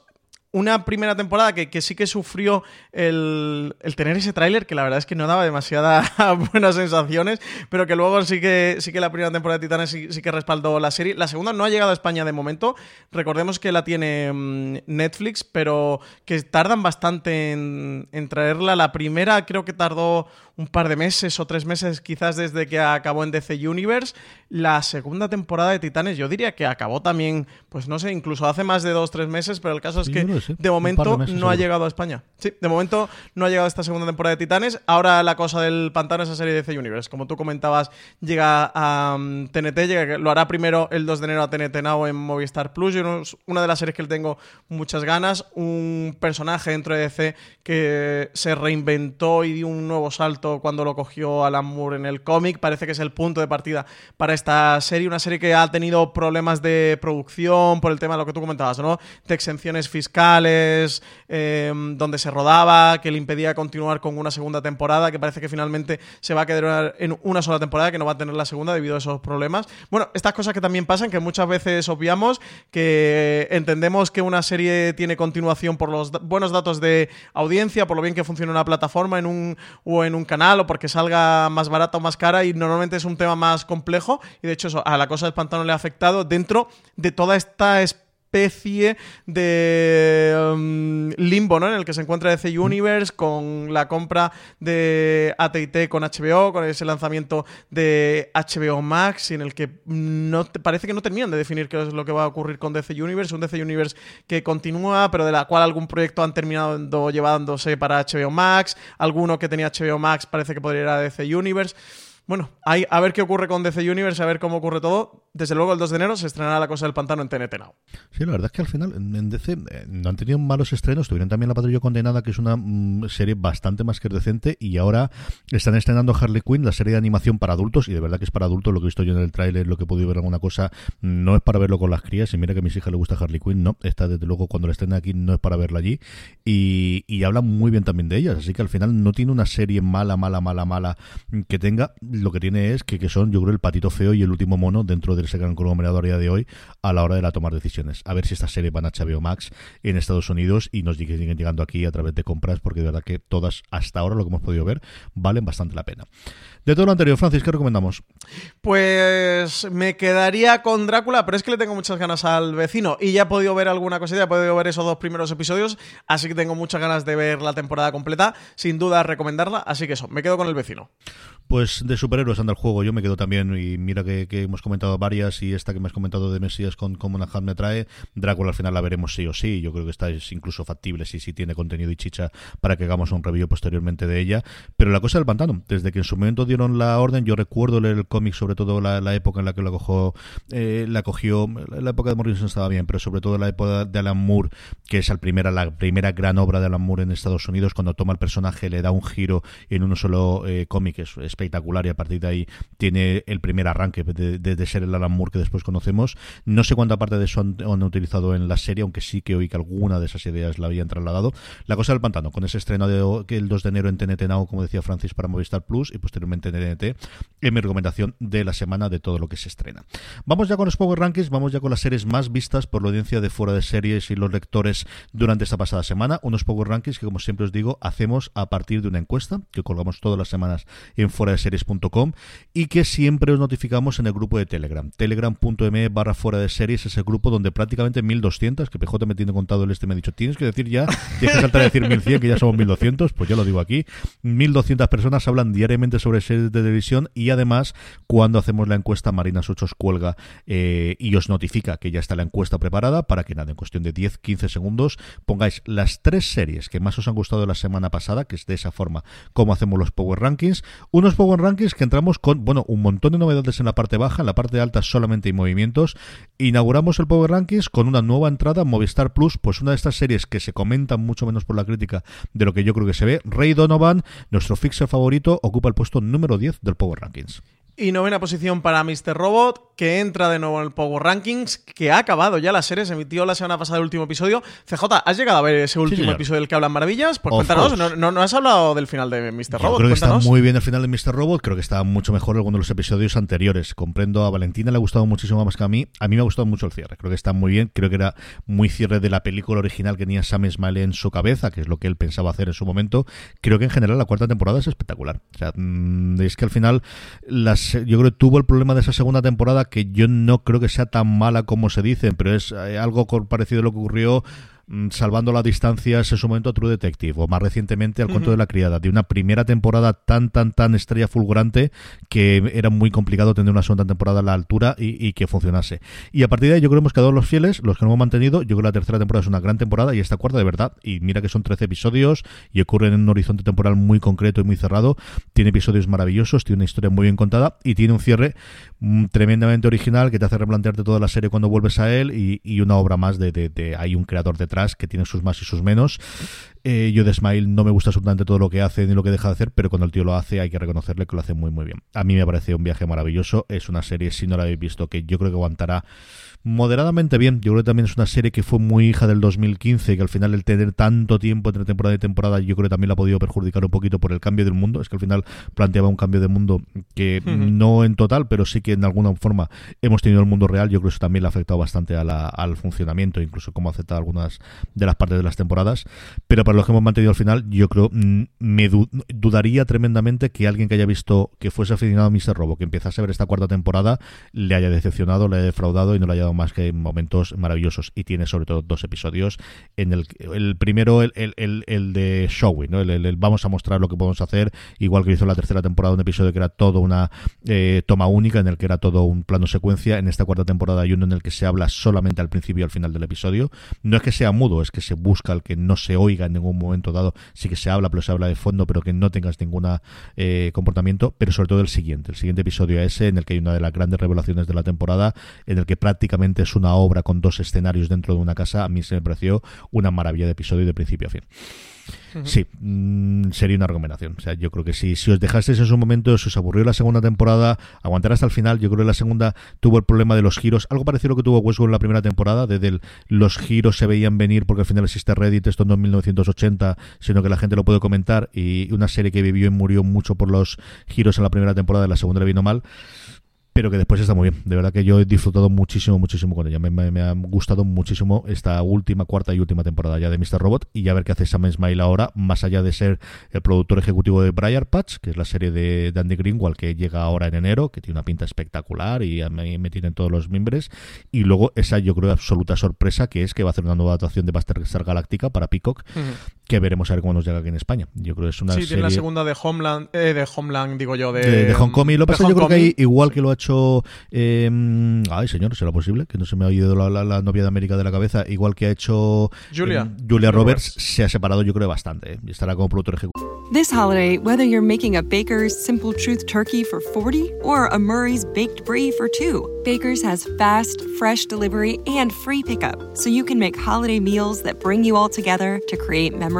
una primera temporada que, sí que sufrió el, tener ese tráiler, que la verdad es que no daba demasiadas buenas sensaciones, pero que luego sí que, sí que la primera temporada de Titanes sí, que respaldó la serie. La segunda no ha llegado a España de momento. Recordemos que la tiene mm, Netflix, pero que tardan bastante en, en traerla. La primera creo que tardó un par de meses o tres meses quizás desde que acabó en DC Universe. La segunda temporada de Titanes yo diría que acabó también, pues no sé, incluso hace más de dos o tres meses, pero el caso es que de momento no ha llegado a España. Sí, de momento no ha llegado esta segunda temporada de Titanes. Ahora la cosa del pantano, esa serie de DC Universe, como tú comentabas, llega a TNT, um, llega, lo hará primero el 2 de enero a TNT Now en Movistar Plus. una de las series que le tengo muchas ganas. Un personaje dentro de DC que se reinventó y dio un nuevo salto cuando lo cogió Alan Moore en el cómic. Parece que es el punto de partida para esta serie. Una serie que ha tenido problemas de producción por el tema de lo que tú comentabas, ¿no? De exenciones fiscales, em, donde se rodaba, que le impedía continuar con una segunda temporada, que parece que finalmente se va a quedar en una sola temporada, que no va a tener la segunda debido a esos problemas. Bueno, estas cosas que también pasan, que muchas veces obviamos, que entendemos que una serie tiene continuación por los buenos datos de audiencia, por lo bien que funciona una plataforma en un, o en un canal o porque salga más barata o más cara y normalmente es un tema más complejo y de hecho eso a la cosa del pantano le ha afectado dentro de toda esta especie de um, limbo ¿no? en el que se encuentra DC Universe con la compra de AT&T con HBO, con ese lanzamiento de HBO Max y en el que no parece que no terminan de definir qué es lo que va a ocurrir con DC Universe, un DC Universe que continúa pero de la cual algún proyecto han terminado llevándose para HBO Max, alguno que tenía HBO Max parece que podría ir a DC Universe. Bueno, hay, a ver qué ocurre con DC Universe, a ver cómo ocurre todo. Desde luego, el 2 de enero se estrenará La Cosa del Pantano en TNT Now. Sí, la verdad es que al final en DC eh, no han tenido malos estrenos. Tuvieron también La Patrulla Condenada, que es una mm, serie bastante más que decente. Y ahora están estrenando Harley Quinn, la serie de animación para adultos. Y de verdad que es para adultos. Lo que he visto yo en el tráiler, lo que he podido ver alguna cosa, no es para verlo con las crías. Y mira que a mis hijas les gusta Harley Quinn, no. Esta, desde luego, cuando la estrenen aquí, no es para verla allí. Y, y hablan muy bien también de ellas. Así que al final no tiene una serie mala, mala, mala, mala que tenga. Lo que tiene es que, que son, yo creo, el patito feo y el último mono dentro de ese gran conglomerado a día de hoy a la hora de la tomar decisiones. A ver si esta serie van a HBO Max en Estados Unidos y nos siguen llegando aquí a través de compras, porque de verdad que todas, hasta ahora, lo que hemos podido ver, valen bastante la pena. De todo lo anterior, Francis, ¿qué recomendamos? Pues me quedaría con Drácula, pero es que le tengo muchas ganas al vecino y ya he podido ver alguna cosita, he podido ver esos dos primeros episodios, así que tengo muchas ganas de ver la temporada completa, sin duda recomendarla, así que eso, me quedo con el vecino. Pues de superhéroes anda el juego, yo me quedo también, y mira que, hemos comentado varias, y esta que me has comentado de Mesías con como Monaghan me trae, Drácula al final la veremos sí o sí, yo creo que esta es incluso factible si sí tiene contenido y chicha para que hagamos un review posteriormente de ella, pero la cosa del pantano, desde que en su momento dieron la orden, yo recuerdo leer el cómic, sobre todo la, época en la que la cogió, eh, la cogió, la época de Morrison estaba bien, pero sobre todo la época de Alan Moore, que es la primera, la primera gran obra de Alan Moore en Estados Unidos, cuando toma el personaje, le da un giro en uno solo eh, cómic, es espectacular y a partir de ahí tiene el primer arranque de, ser el Alan Moore que después conocemos. No sé cuánta parte de eso han, utilizado en la serie, aunque sí que oí que alguna de esas ideas la habían trasladado. La cosa del pantano, con ese estreno de, el 2 de enero en TNT Now, como decía Francis, para Movistar Plus y posteriormente en TNT, es mi recomendación de la semana de todo lo que se estrena. Vamos ya con los Power Rankings, vamos ya con las series más vistas por la audiencia de fuera de series y los lectores durante esta pasada semana. Unos Power Rankings que, como siempre os digo, hacemos a partir de una encuesta que colgamos todas las semanas en fuera de series.com y que siempre os notificamos en el grupo de Telegram. Telegram.me barra fuera de series es el grupo donde prácticamente 1200, que PJ me tiene contado el este me ha dicho, tienes que decir ya, tienes que saltar a decir 1100, que ya somos 1200, pues ya lo digo aquí. 1200 personas hablan diariamente sobre series de televisión y además cuando hacemos la encuesta Marina Sochos cuelga eh, y os notifica que ya está la encuesta preparada para que nada, en cuestión de 10-15 segundos pongáis las tres series que más os han gustado la semana pasada, que es de esa forma como hacemos los Power Rankings. Unos Power Rankings que entramos con, bueno, un montón de novedades en la parte baja, en la parte alta solamente hay movimientos. Inauguramos el Power Rankings con una nueva entrada, Movistar Plus, pues una de estas series que se comentan mucho menos por la crítica de lo que yo creo que se ve. Ray Donovan, nuestro fixer favorito, ocupa el puesto número 10 del Power Rankings. Y novena posición para Mr. Robot, que entra de nuevo en el Power Rankings, que ha acabado ya la serie, se emitió la semana pasada el último episodio. CJ, ¿has llegado a ver ese último episodio del que hablan maravillas? Pues cuéntanos, no, no, has hablado del final de Mr. Robot. Creo que está muy bien el final de Mr. Robot, creo que está mucho mejor alguno de los episodios anteriores. Comprendo a Valentina, le ha gustado muchísimo más que a mí. A mí me ha gustado mucho el cierre, creo que está muy bien. Creo que era muy cierre de la película original que tenía Sam Smiley en su cabeza, que es lo que él pensaba hacer en su momento. Creo que en general la cuarta temporada es espectacular. O sea, mm, es que al final las, yo creo que tuvo el problema de esa segunda temporada que yo no creo que sea tan mala como se dice, pero es eh, algo parecido a lo que ocurrió Mm, salvando las distancias en su momento True Detective o más recientemente Al cuento de la criada de una primera temporada tan tan tan estrella fulgurante que era muy complicado tener una segunda temporada a la altura y, que funcionase. Y a partir de ahí yo creo que hemos quedado los fieles los que no hemos mantenido. Yo creo que la tercera temporada es una gran temporada y esta cuarta de verdad y mira que son 13 episodios y ocurren en un horizonte temporal muy concreto y muy cerrado. Tiene episodios maravillosos tiene una historia muy bien contada y tiene un cierre mm, tremendamente original que te hace replantearte toda la serie cuando vuelves a él y, una obra más de, de hay un creador detrás que tiene sus más y sus menos. Eh, yo de Smile no me gusta absolutamente todo lo que hace ni lo que deja de hacer, pero cuando el tío lo hace hay que reconocerle que lo hace muy muy bien. A mí me parece un viaje maravilloso. Es una serie, si no la habéis visto, que yo creo que aguantará moderadamente bien. Yo creo que también es una serie que fue muy hija del 2015, que al final el tener tanto tiempo entre temporada y temporada, yo creo que también la ha podido perjudicar un poquito por el cambio del mundo. Es que al final planteaba un cambio de mundo que no en total, pero sí que en alguna forma hemos tenido el mundo real. Yo creo que eso también le ha afectado bastante al funcionamiento, incluso cómo afectado algunas de las partes de las temporadas. Pero para los que hemos mantenido al final, yo creo, mm, me dudaría tremendamente que alguien que haya visto que fuese aficionado a Mr. Robo, que empezase a ver esta cuarta temporada, le haya decepcionado, le haya defraudado y no le haya más que momentos maravillosos y tiene sobre todo dos episodios en el, el primero el, de showing ¿no? El, vamos a mostrar lo que podemos hacer igual que hizo la tercera temporada un episodio que era todo una eh, toma única en el que era todo un plano secuencia en esta cuarta temporada hay uno en el que se habla solamente al principio y al final del episodio no es que sea mudo es que se busca el que no se oiga en ningún momento dado sí que se habla pero se habla de fondo pero que no tengas ningún eh, comportamiento pero sobre todo el siguiente el siguiente episodio ese en el que hay una de las grandes revelaciones de la temporada en el que prácticamente es una obra con dos escenarios dentro de una casa, a mí se me pareció una maravilla de episodio de principio a fin. Sí, mm, sería una recomendación. O sea, yo creo que si, si os dejasteis en su momento, si os aburrió la segunda temporada, aguantar hasta el final. Yo creo que la segunda tuvo el problema de los giros, algo parecido a lo que tuvo Westworld en la primera temporada, de, los giros se veían venir porque al final existe Reddit, esto no en 1980, sino que la gente lo puede comentar. Y una serie que vivió y murió mucho por los giros en la primera temporada, de la segunda le vino mal pero que después está muy bien. De verdad que yo he disfrutado muchísimo, muchísimo con ella. Me, ha gustado muchísimo esta última, cuarta y última temporada ya de Mr. Robot y ya ver qué hace Sam Smile ahora, más allá de ser el productor ejecutivo de Briar Patch, que es la serie de Dandy Greenwald que llega ahora en enero, que tiene una pinta espectacular y me, me tienen todos los miembros. Y luego esa, yo creo, absoluta sorpresa que es que va a hacer una nueva adaptación de Star Galáctica para Peacock, que veremos a ver cuándo nos llega aquí en España. Yo creo que es una sí, serie... tiene la segunda de Homeland, eh, de Homeland, digo yo, de, de, Hong Kong. Y lo pasa, yo creo que igual que lo ha hecho. Eh, ay, señor, ¿será posible? Que no se me ha ido la, la, novia de América de la cabeza. Igual que ha hecho Julia, eh, Julia Roberts, se ha separado, yo creo, bastante. Y estará como productor ejecutivo. This holiday, whether you're making a Baker's Simple Truth turkey for 40 or a Murray's Baked Brie for 2, Baker's has fast, fresh delivery and free pickup, so you can make holiday meals that bring you all together to create memories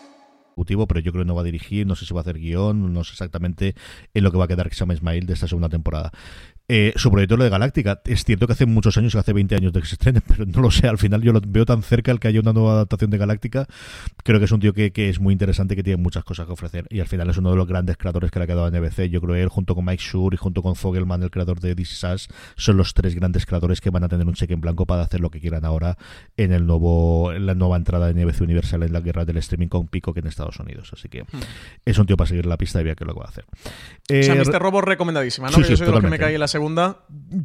pero yo creo que no va a dirigir, no sé si va a hacer guion, no sé exactamente en lo que va a quedar Sam Ismail de esta segunda temporada. Eh, su proyecto lo de Galáctica. Es cierto que hace muchos años, que hace 20 años de que se estrene, pero no lo sé. Al final yo lo veo tan cerca el que haya una nueva adaptación de Galáctica. Creo que es un tío que, es muy interesante, que tiene muchas cosas que ofrecer. Y al final es uno de los grandes creadores que le ha quedado a NBC. Yo creo que él, junto con Mike Shure y junto con Fogelman, el creador de This Is son los tres grandes creadores que van a tener un cheque en blanco para hacer lo que quieran ahora en el nuevo en la nueva entrada de NBC Universal en la guerra del streaming con Pico que en Estados Unidos. Así que hmm. es un tío para seguir la pista y ver qué lo que va a hacer. o sea, este Robo recomendadísima, ¿no? yo soy que me caí en la segunda.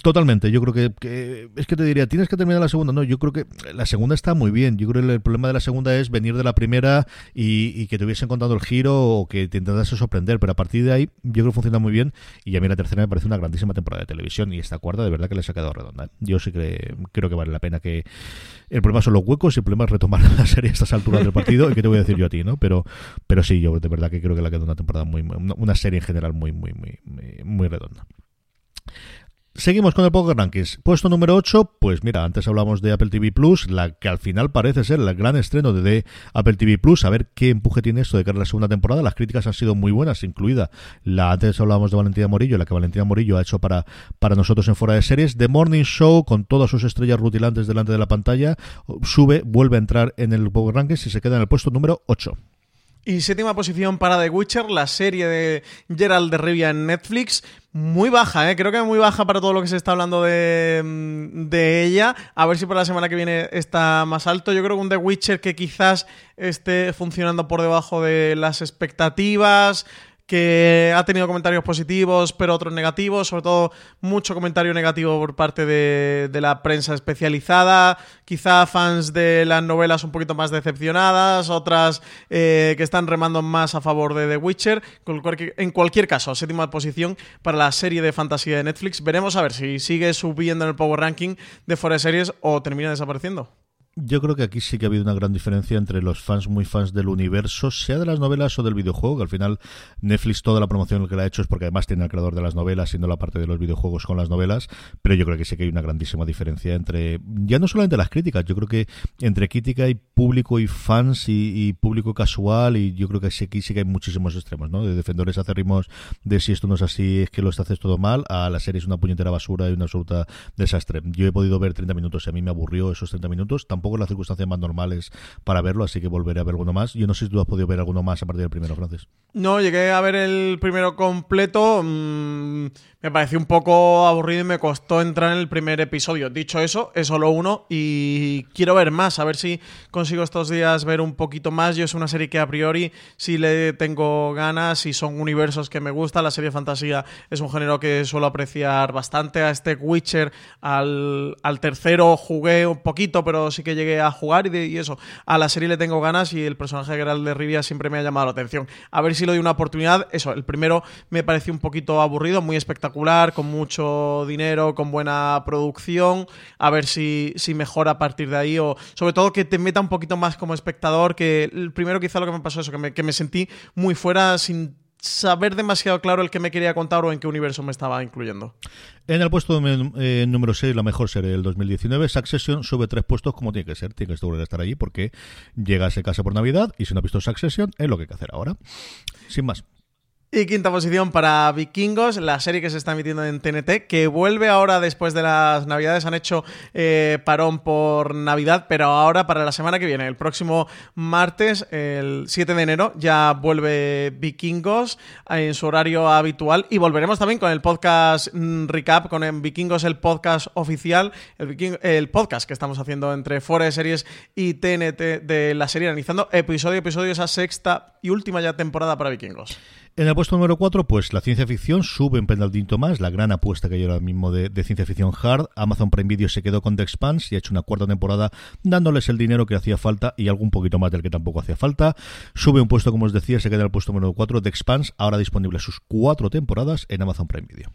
Totalmente, yo creo que, es que te diría, tienes que terminar la segunda. No, yo creo que la segunda está muy bien. Yo creo que el problema de la segunda es venir de la primera y, que te hubiesen contado el giro o que te intentase sorprender, pero a partir de ahí yo creo que funciona muy bien y a mí la tercera me parece una grandísima temporada de televisión y esta cuarta de verdad que les ha quedado redonda. Yo sí que creo que vale la pena que el problema son los huecos y el problema es retomar la serie a estas alturas del partido y que te voy a decir yo a ti, ¿no? Pero pero sí, yo de verdad que creo que le ha quedado una temporada muy, una serie en general muy muy muy, muy redonda. Seguimos con el Poker Rankings. Puesto número 8, pues mira, antes hablamos de Apple TV Plus, la que al final parece ser el gran estreno de, Apple TV Plus. A ver qué empuje tiene esto de cara a la segunda temporada. Las críticas han sido muy buenas, incluida la antes hablábamos de Valentina Morillo, la que Valentina Morillo ha hecho para, para nosotros en fuera de series. The Morning Show, con todas sus estrellas rutilantes delante de la pantalla, sube, vuelve a entrar en el Poker Rankings y se queda en el puesto número 8. Y séptima posición para The Witcher, la serie de Gerald de Rivia en Netflix. Muy baja, ¿eh? creo que muy baja para todo lo que se está hablando de, mm, de, ella. A ver si por la semana que viene está más alto. Yo creo que un The Witcher que quizás esté funcionando por debajo de las expectativas que ha tenido comentarios positivos, pero otros negativos, sobre todo mucho comentario negativo por parte de, la prensa especializada, quizá fans de las novelas un poquito más decepcionadas, otras eh, que están remando más a favor de The Witcher. En cualquier caso, séptima posición para la serie de fantasía de Netflix. Veremos a ver si sigue subiendo en el Power Ranking de Forest Series o termina desapareciendo. Yo creo que aquí sí que ha habido una gran diferencia entre los fans muy fans del universo, sea de las novelas o del videojuego, que al final Netflix toda la promoción que le ha hecho es porque además tiene al creador de las novelas, siendo la parte de los videojuegos con las novelas, pero yo creo que sí que hay una grandísima diferencia entre, ya no solamente las críticas, yo creo que entre crítica y público y fans y, público casual, y yo creo que aquí sí que hay muchísimos extremos, ¿no? De defensores acérrimos de si esto no es así, es que lo haces todo mal, a la serie es una puñetera basura y una absoluta desastre. Yo he podido ver 30 minutos y a mí me aburrió esos 30 minutos, tampoco tampoco las circunstancias más normales para verlo, así que volveré a ver alguno más. Yo no sé si tú has podido ver alguno más a partir del primero, Francis. No, llegué a ver el primero completo. Mm, me pareció un poco aburrido y me costó entrar en el primer episodio. Dicho eso, es solo uno y quiero ver más, a ver si consigo estos días ver un poquito más. Yo es una serie que a priori sí le tengo ganas y son universos que me gustan. La serie de fantasía es un género que suelo apreciar bastante. A este Witcher, al, al tercero jugué un poquito, pero sí que llegué a jugar y, eso, a la serie le tengo ganas y el personaje de Geralt de Rivia siempre me ha llamado la atención. A ver si le doy una oportunidad. Eso, el primero me pareció un poquito aburrido, muy espectacular, con mucho dinero, con buena producción. A ver si, si mejora a partir de ahí o sobre todo que te meta un poquito más como espectador, que el primero quizá lo que me pasó eso, que me, que me sentí muy fuera sin saber demasiado claro el que me quería contar o en qué universo me estaba incluyendo. En el puesto eh, número 6, la mejor serie del 2019, Succession sube tres puestos como tiene que ser. Tiene que estar allí porque llega a ese casa por Navidad y si no ha visto Succession es lo que hay que hacer ahora. Sin más. Y quinta posición para Vikingos, la serie que se está emitiendo en TNT, que vuelve ahora después de las Navidades. Han hecho eh, parón por Navidad, pero ahora para la semana que viene, el próximo martes, el 7 de enero, ya vuelve Vikingos en su horario habitual. Y volveremos también con el podcast mm, Recap, con el Vikingos, el podcast oficial, el, podcast que estamos haciendo entre Fuera de Series y TNT de la serie, analizando episodio a episodio esa sexta y última ya temporada para Vikingos. En el puesto número 4, pues la ciencia ficción sube en pendaldito más, la gran apuesta que hay ahora mismo de, ciencia ficción hard. Amazon Prime Video se quedó con The Expanse y ha hecho una cuarta temporada dándoles el dinero que hacía falta y algún poquito más del que tampoco hacía falta. Sube un puesto, como os decía, se queda en el puesto número 4, The Expanse, ahora disponible sus cuatro temporadas en Amazon Prime Video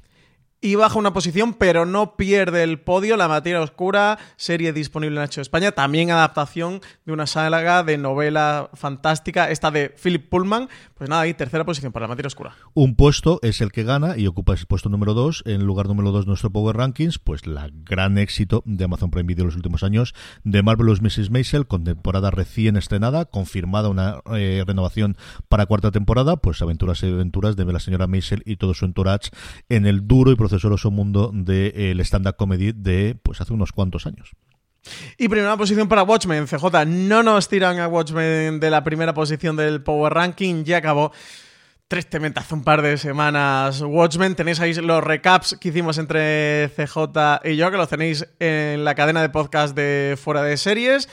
y baja una posición, pero no pierde el podio. La materia oscura, serie disponible en H España, también adaptación de una saga de novela fantástica, esta de Philip Pullman. Pues nada, ahí tercera posición para la materia oscura. Un puesto es el que gana y ocupa ese puesto número 2. En lugar número 2 nuestro Power Rankings, pues la gran éxito de Amazon Prime Video en los últimos años de Marvelous Mrs. Maisel, con temporada recién estrenada, confirmada una eh, renovación para cuarta temporada, pues aventuras y aventuras de la señora Maisel y todo su entourage en el duro y procesuoso mundo del stand-up comedy de pues hace unos cuantos años. Y primera posición para Watchmen, CJ. No nos tiran a Watchmen de la primera posición del Power Ranking, ya acabó tristemente hace un par de semanas Watchmen. Tenéis ahí los recaps que hicimos entre CJ y yo, que los tenéis en la cadena de podcast de Fuera de Series.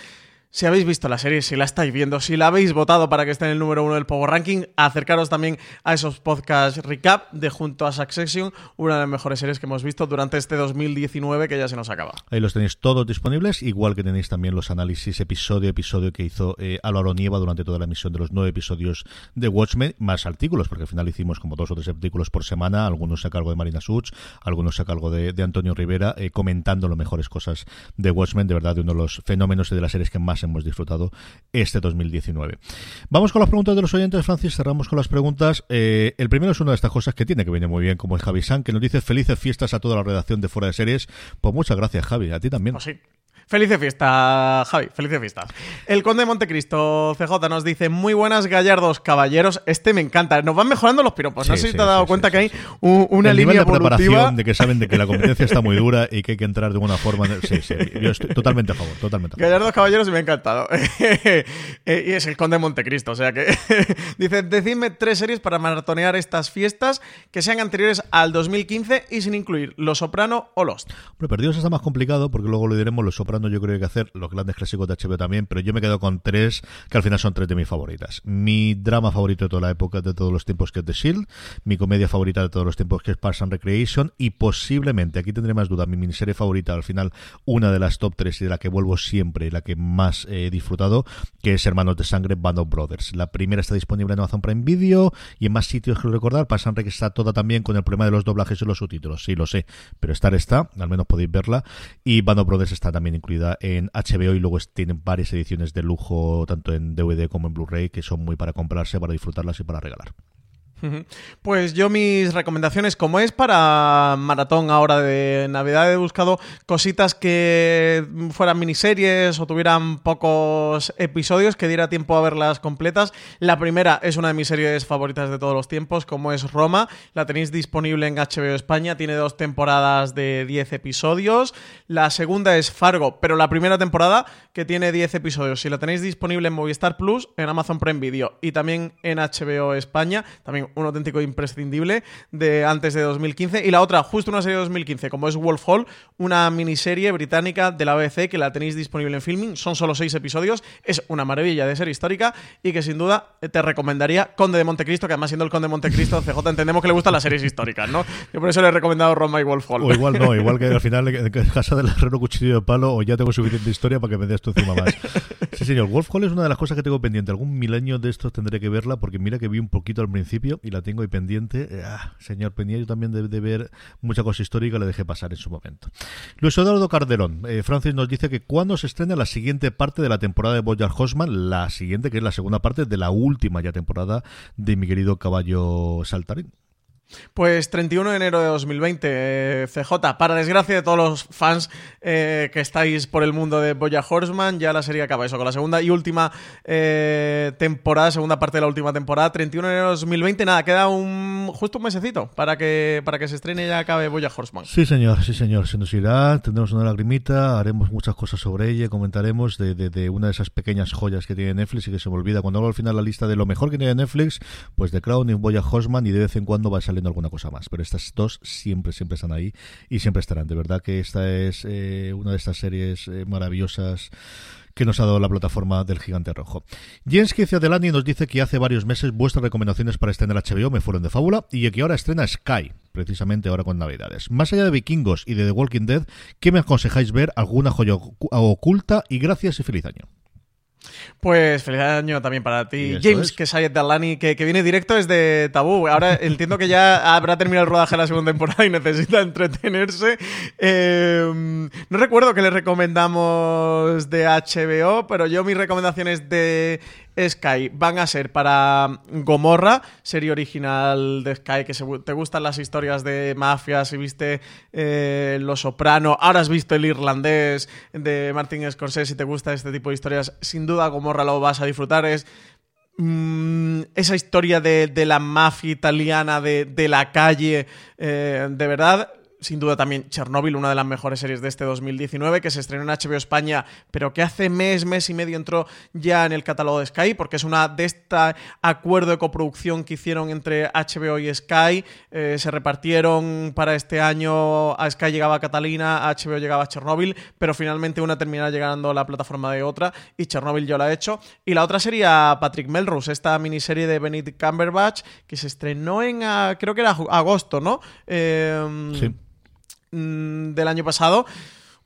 Si habéis visto la serie, si la estáis viendo, si la habéis votado para que esté en el número uno del Power Ranking, acercaros también a esos podcasts recap de junto a Succession, una de las mejores series que hemos visto durante este 2019 que ya se nos acaba. Ahí los tenéis todos disponibles, igual que tenéis también los análisis episodio a episodio que hizo eh, Álvaro Nieva durante toda la emisión de los nueve episodios de Watchmen, más artículos, porque al final hicimos como dos o tres artículos por semana, algunos a cargo de Marina Such, algunos a cargo de, Antonio Rivera, eh, comentando las mejores cosas de Watchmen, de verdad, de uno de los fenómenos y de las series que más hemos disfrutado este 2019. Vamos con las preguntas de los oyentes, Francis. Cerramos con las preguntas. Eh, el primero es una de estas cosas que tiene que venir muy bien, como es Javi San, que nos dice felices fiestas a toda la redacción de Fuera de Series. Pues muchas gracias, Javi. A ti también. Pues sí. Felices fiesta, Javi, felices fiestas. El Conde de Montecristo, CJ, nos dice, muy buenas gallardos caballeros, este me encanta, nos van mejorando los piropos, no sé si te has dado cuenta que hay una línea nivel de preparación de que saben de que la competencia está muy dura y que hay que entrar de alguna forma. Sí, sí, yo estoy totalmente a favor, totalmente a favor. Gallardos caballeros me ha encantado. Eh, y es el Conde de Montecristo, o sea que dice, decidme tres series para maratonear estas fiestas que sean anteriores al 2015 y sin incluir Los Soprano o Lost. Pero perdidos está más complicado porque luego lo diremos Los Soprano yo creo que hay que hacer los grandes clásicos de HBO también, pero yo me quedo con tres que al final son tres de mis favoritas. Mi drama favorito de toda la época, de todos los tiempos, que es The Shield, mi comedia favorita de todos los tiempos, que es Parks and Recreation, y posiblemente, aquí tendré más dudas, mi miniserie favorita, al final, una de las top tres y de la que vuelvo siempre y la que más he disfrutado, que es Hermanos de Sangre, Band of Brothers. La primera está disponible en Amazon Prime Video y en más sitios, quiero recordar, Parks and Rec está toda también con el problema de los doblajes y los subtítulos, sí, lo sé, pero estar está, al menos podéis verla, y Band of Brothers está también en HBO y luego tienen varias ediciones de lujo, tanto en DVD como en Blu-ray, que son muy para comprarse, para disfrutarlas y para regalar. Pues yo mis recomendaciones, como es para maratón ahora de Navidad, he buscado cositas que fueran miniseries o tuvieran pocos episodios que diera tiempo a verlas completas. La primera es una de mis series favoritas de todos los tiempos, como es Roma. La tenéis disponible en HBO España, tiene dos temporadas de 10 episodios. La segunda es Fargo, pero la primera temporada que tiene 10 episodios. Si la tenéis disponible en Movistar Plus, en Amazon Prime Video y también en HBO España, también un auténtico imprescindible de antes de 2015. Y la otra, justo una serie de 2015, como es Wolf Hall, una miniserie británica de la BBC que la tenéis disponible en filming. Son solo seis episodios. Es una maravilla de ser histórica y que sin duda te recomendaría Conde de Montecristo, que además siendo el Conde de Montecristo, CJ entendemos que le gustan las series históricas, ¿no? Yo por eso le he recomendado Roma y Wolf Hall. O igual no, igual que al final en casa del herrero cuchillo de palo o ya tengo suficiente historia para que me des tu encima más. Sí, señor. Wolf Hall es una de las cosas que tengo pendiente. Algún milenio de estos tendré que verla porque mira que vi un poquito al principio y la tengo ahí pendiente. Ah, señor Peña, yo también de, de, ver mucha cosa histórica le dejé pasar en su momento. Luis Eduardo Carderón. Eh, Francis nos dice que cuando se estrena la siguiente parte de la temporada de Boyar Hosman, la siguiente que es la segunda parte de la última ya temporada de mi querido caballo saltarín. Pues 31 de enero de 2020, eh, CJ, para desgracia de todos los fans eh, que estáis por el mundo de Boya Horseman, ya la serie acaba eso, con la segunda y última eh, temporada, segunda parte de la última temporada, 31 de enero de 2020, nada, queda un justo un mesecito para que, para que se estrene y ya acabe Boya Horseman. Sí, señor, sí, señor, se nos irá, tendremos una lagrimita, haremos muchas cosas sobre ella, comentaremos de, de, de una de esas pequeñas joyas que tiene Netflix y que se me olvida cuando hago al final la lista de lo mejor que tiene Netflix, pues The Crown y Boya Horseman y de vez en cuando va a salir alguna cosa más. Pero estas dos siempre, siempre están ahí y siempre estarán. De verdad que esta es eh, una de estas series eh, maravillosas que nos ha dado la plataforma del Gigante Rojo. Jens Delani nos dice que hace varios meses vuestras recomendaciones para estrenar HBO me fueron de fábula y que ahora estrena Sky, precisamente ahora con Navidades. Más allá de Vikingos y de The Walking Dead, ¿qué me aconsejáis ver? ¿Alguna joya oculta? Y gracias y feliz año. Pues feliz año también para ti, James, es? que Sayed Dalani, que, que, viene directo desde Tabú. Ahora entiendo que ya habrá terminado el rodaje de la segunda temporada y necesita entretenerse. Eh, no recuerdo que le recomendamos de HBO, pero yo mis recomendaciones de Sky van a ser para Gomorra, serie original de Sky, que se, te gustan las historias de mafias, si viste eh, Lo Soprano, ahora has visto El Irlandés de Martin Scorsese, si te gusta este tipo de historias, sin duda Gomorra lo vas a disfrutar, es mm, esa historia de, la mafia italiana, de, de la calle, eh, de verdad, sin duda también Chernobyl, una de las mejores series de este 2019, que se estrenó en HBO España, pero que hace mes, mes y medio entró ya en el catálogo de Sky, porque es una de este acuerdo de coproducción que hicieron entre HBO y Sky. Eh, se repartieron para este año, a Sky llegaba Catalina, a HBO llegaba Chernobyl, pero finalmente una terminará llegando a la plataforma de otra, y Chernobyl yo la he hecho. Y la otra sería Patrick Melrose, esta miniserie de Benedict Cumberbatch, que se estrenó en, creo que era agosto, ¿no? Eh, sí del año pasado.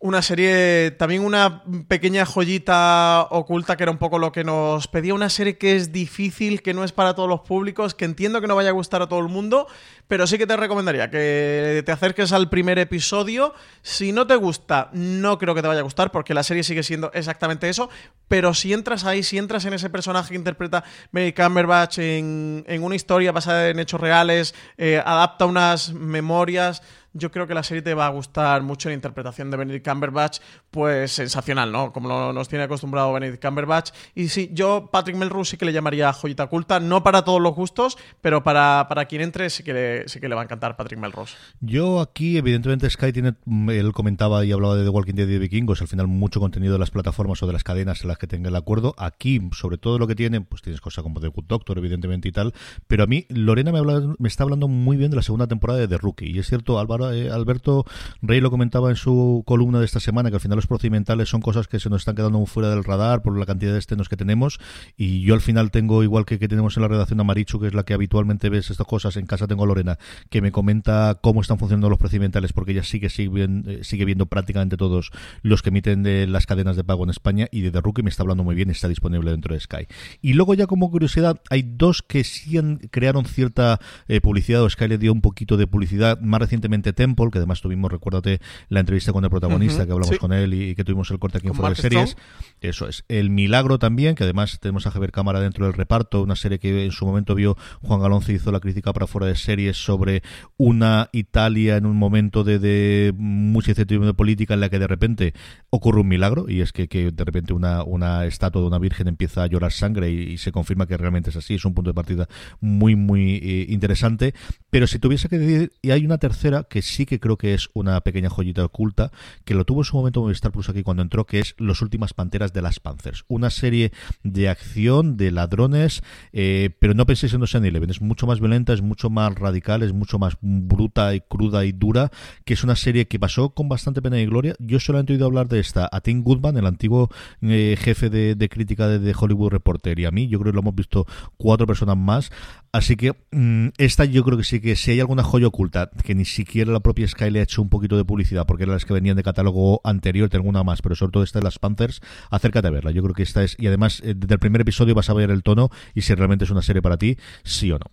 Una serie, también una pequeña joyita oculta que era un poco lo que nos pedía. Una serie que es difícil, que no es para todos los públicos, que entiendo que no vaya a gustar a todo el mundo, pero sí que te recomendaría que te acerques al primer episodio. Si no te gusta, no creo que te vaya a gustar, porque la serie sigue siendo exactamente eso. Pero si entras ahí, si entras en ese personaje que interpreta Mary Cumberbatch en, en una historia basada en hechos reales, eh, adapta unas memorias yo creo que la serie te va a gustar mucho. La interpretación de Benedict Cumberbatch, pues sensacional, ¿no? Como lo, nos tiene acostumbrado Benedict Cumberbatch. Y sí, yo Patrick Melrose sí que le llamaría joyita oculta, no para todos los gustos, pero para, para quien entre sí que, le, sí que le va a encantar Patrick Melrose. Yo aquí, evidentemente, Sky tiene, él comentaba y hablaba de The Walking Dead y de Vikingos, al final mucho contenido de las plataformas o de las cadenas en las que tenga el acuerdo. Aquí, sobre todo lo que tienen, pues tienes cosas como The Good Doctor, evidentemente y tal, pero a mí Lorena me, habla, me está hablando muy bien de la segunda temporada de The Rookie. Y es cierto, Álvaro, eh, Alberto Rey lo comentaba en su columna de esta semana, que al final los procedimentales son cosas que se nos están quedando fuera del radar por la cantidad de estrenos que tenemos. Y yo al final tengo, igual que, que tenemos en la redacción a Marichu, que es la que habitualmente ves estas cosas, en casa tengo a Lorena, que me comenta cómo están funcionando los procedimentales, porque ella sigue, sigue, eh, viendo prácticamente todos los que emiten de las cadenas de pago en España. Y de The Rookie me está hablando muy bien, está disponible dentro de Sky. Y luego, ya como curiosidad, hay dos que sí han, crearon cierta eh, publicidad, o Sky le dio un poquito de publicidad, más recientemente Temple, que además tuvimos, recuérdate, la entrevista con el protagonista, uh -huh, que hablamos sí. con él y, y, que tuvimos el corte aquí en Fuera de Series. Eso es. El Milagro también, que además tenemos a Javier Cámara dentro del reparto, una serie que en su momento vio Juan Galonce hizo la crítica para Fuera de Series sobre una Italia en un momento de, de mucha incertidumbre política en la que de repente ocurre un milagro y es que, que de repente una, una estatua de una virgen empieza a llorar sangre y, y, se confirma que realmente es así. Es un punto de partida muy, muy eh, interesante. Pero si tuviese que decir, y hay una tercera que sí que creo que es una pequeña joyita oculta, que lo tuvo en su momento Movistar Plus aquí cuando entró, que es Los Últimas Panteras de las Panthers. Una serie de acción, de ladrones, eh, pero no penséis en Sean Eleven, es mucho más violenta, es mucho más radical, es mucho más bruta y cruda y dura, que es una serie que pasó con bastante pena y gloria. Yo solamente he oído hablar de esta a Tim Goodman, el antiguo eh, jefe de, crítica de, Hollywood Reporter, y a mí, yo creo que lo hemos visto cuatro personas más. Así que mm, esta yo creo que sí que si hay alguna joya oculta que ni siquiera la propia Sky le ha hecho un poquito de publicidad porque eran las que venían de catálogo anterior, tengo una más, pero sobre todo esta de las Panthers, acércate a verla. Yo creo que esta es, y además eh, desde el primer episodio vas a ver el tono y si realmente es una serie para ti, sí o no.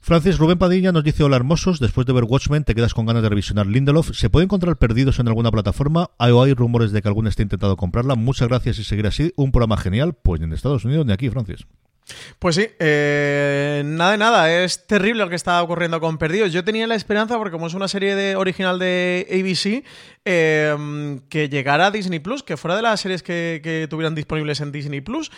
Francis Rubén Padilla nos dice: Hola hermosos, después de ver Watchmen, te quedas con ganas de revisionar Lindelof. ¿Se puede encontrar perdidos en alguna plataforma? ¿Hay, o hay rumores de que alguno esté intentado comprarla? Muchas gracias y seguir así. Un programa genial, pues ni en Estados Unidos ni aquí, Francis. Pues sí, eh, nada de nada, es terrible lo que está ocurriendo con Perdidos. Yo tenía la esperanza, porque como es una serie de, original de ABC, em, que llegara a Disney Plus, que fuera de las series que, que tuvieran disponibles en Disney Plus,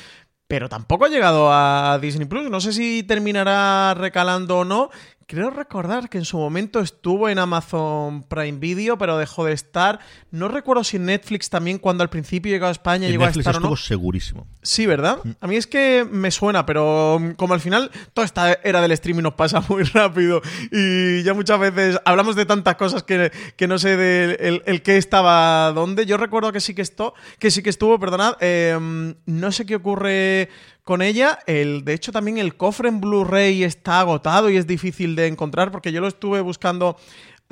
pero tampoco ha llegado a Disney Plus. No sé si terminará recalando o no. Creo recordar que en su momento estuvo en Amazon Prime Video, pero dejó de estar. No recuerdo si en Netflix también, cuando al principio llegó a España, llegó a estar estuvo segurísimo. Sí, ¿verdad? Mm. A mí es que me suena, pero mm, como al final toda esta era del streaming nos pasa muy rápido y ya muchas veces hablamos de tantas cosas que, no sé del el, el qué estaba dónde. Yo recuerdo que sí que esto, que sí que estuvo, perdonad. Em, no sé qué ocurre con ella. El, de hecho, también el cofre en Blu-ray está agotado y es difícil de encontrar porque yo lo estuve buscando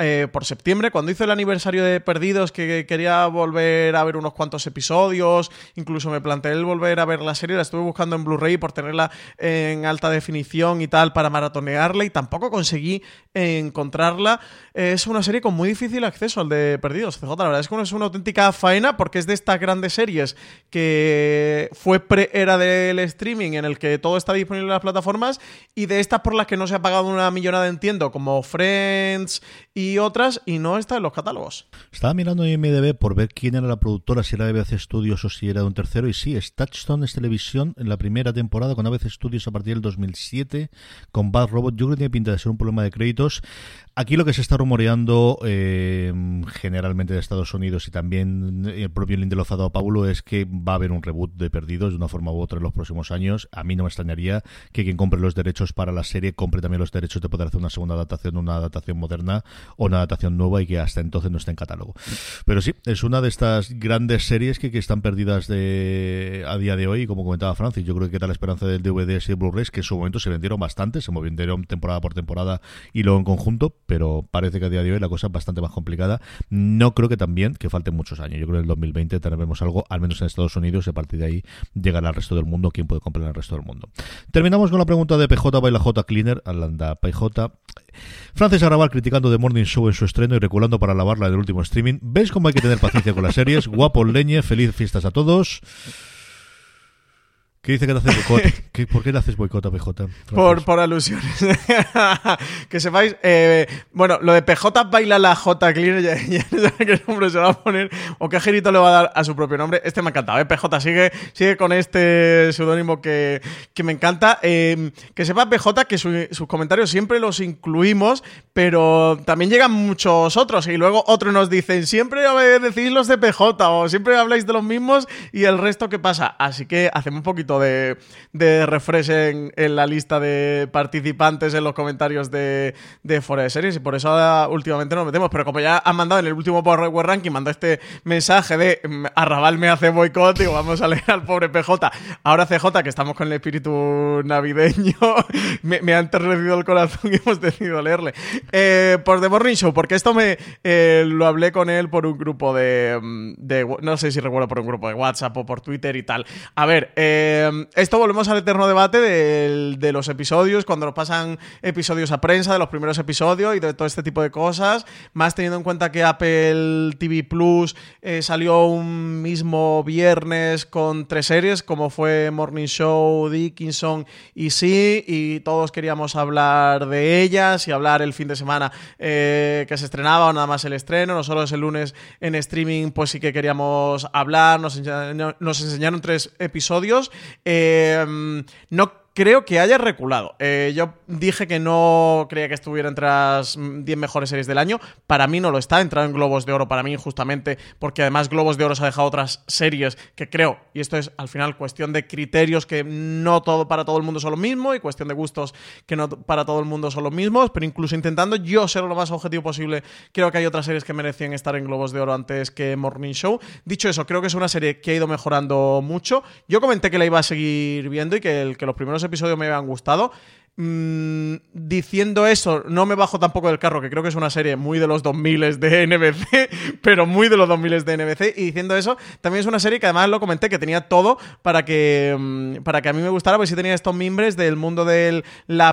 eh, por septiembre, cuando hizo el aniversario de Perdidos, que quería volver a ver unos cuantos episodios, incluso me planteé el volver a ver la serie, la estuve buscando en Blu-ray por tenerla en alta definición y tal para maratonearla y tampoco conseguí encontrarla. Es una serie con muy difícil acceso al de Perdidos, CJ. La verdad es que es una auténtica faena porque es de estas grandes series que fue pre-era del streaming en el que todo está disponible en las plataformas y de estas por las que no se ha pagado una millonada, entiendo, como Friends y otras y no está en los catálogos. Estaba mirando en IMDb por ver quién era la productora, si era ABC Studios o si era de un tercero, y sí, es Touchstone es Televisión en la primera temporada con ABC Studios a partir del 2007 con Bad Robot. Yo creo que tiene pinta de ser un problema de créditos. Aquí lo que se está rumoreando eh, generalmente de Estados Unidos y también el propio Lindelof dado Paulo es que va a haber un reboot de Perdidos de una forma u otra en los próximos años. A mí no me extrañaría que quien compre los derechos para la serie compre también los derechos de poder hacer una segunda adaptación, una adaptación moderna o una adaptación nueva y que hasta entonces no esté en catálogo. Pero sí, es una de estas grandes series que, están perdidas de, a día de hoy, como comentaba Francis. Yo creo que queda la esperanza del DVD y Blu-rays, que en su momento se vendieron bastante, se vendieron temporada por temporada y luego en conjunto, pero parece que a día de hoy la cosa es bastante más complicada. No creo que también que falten muchos años. Yo creo que en el 2020 tendremos algo, al menos en Estados Unidos, y a partir de ahí llegará al resto del mundo. ¿Quién puede comprar el resto del mundo? Terminamos con la pregunta de PJ Baila J Cleaner, Alanda PJ. Francis Arrabal criticando The Morning Show en su estreno y reculando para lavarla en el último streaming. ¿Ves cómo hay que tener paciencia con las series? Guapo leñe, feliz fiestas a todos. ¿Qué dice que te haces boicot? ¿Por qué le haces boicot a PJ? Por, por alusiones. que sepáis, eh, bueno, lo de PJ baila la J Cleaner, ya, ya, qué nombre se va a poner o qué girito le va a dar a su propio nombre. Este me ha encantado, ¿eh? PJ sigue, sigue con este seudónimo que, que, me encanta. Eh, que sepa PJ que sus comentarios siempre los incluimos, pero también llegan muchos otros y luego otros nos dicen, siempre decís los de PJ o siempre habláis de los mismos y el resto qué pasa. Así que hacemos un poquito de, de refresh en, la lista de participantes en los comentarios de, de Fora de Series y por eso últimamente nos metemos. Pero como ya han mandado en el último Power Ranking, mandó este mensaje de mm, Arrabal me hace boicot, digo, vamos a leer al pobre PJ. Ahora CJ, que estamos con el espíritu navideño, me, me ha enterrecido el corazón y hemos decidido leerle. Eh, por The Morning Show, porque esto me eh, lo hablé con él por un grupo de, mm, de, No sé si recuerdo por un grupo de WhatsApp o por Twitter y tal. A ver, eh Em, esto volvemos al eterno debate de, los episodios, cuando nos pasan episodios a prensa, de los primeros episodios y de todo este tipo de cosas, más teniendo en cuenta que Apple TV Plus eh, salió un mismo viernes con tres series, como fue Morning Show, Dickinson y Sí, y todos queríamos hablar de ellas y hablar el fin de semana eh, que se estrenaba o nada más el estreno, no solo es el lunes en streaming, pues sí que queríamos hablar, nos, nos enseñaron tres episodios Em, no creo que haya reculado. Eh, yo dije que no creía que estuviera entre las 10 mejores series del año. Para mí no lo está. Entrado en Globos de Oro para mí, justamente porque además Globos de Oro se ha dejado otras series que creo, y esto es al final cuestión de criterios que no todo para todo el mundo son lo mismo y cuestión de gustos que no para todo el mundo son los mismos, pero incluso intentando yo ser lo más objetivo posible, creo que hay otras series que merecían estar en Globos de Oro antes que Morning Show. Dicho eso, creo que es una serie que ha ido mejorando mucho. Yo comenté que la iba a seguir viendo y que los primeros episodios me habían gustado. Mm, diciendo eso, no me bajo tampoco del carro, que creo que es una serie muy de los 2000 de NBC, pero muy de los 2000 de NBC. Y diciendo eso, también es una serie que además lo comenté, que tenía todo para que, mm, para que a mí me gustara, pues sí tenía estos mimbres del mundo del la.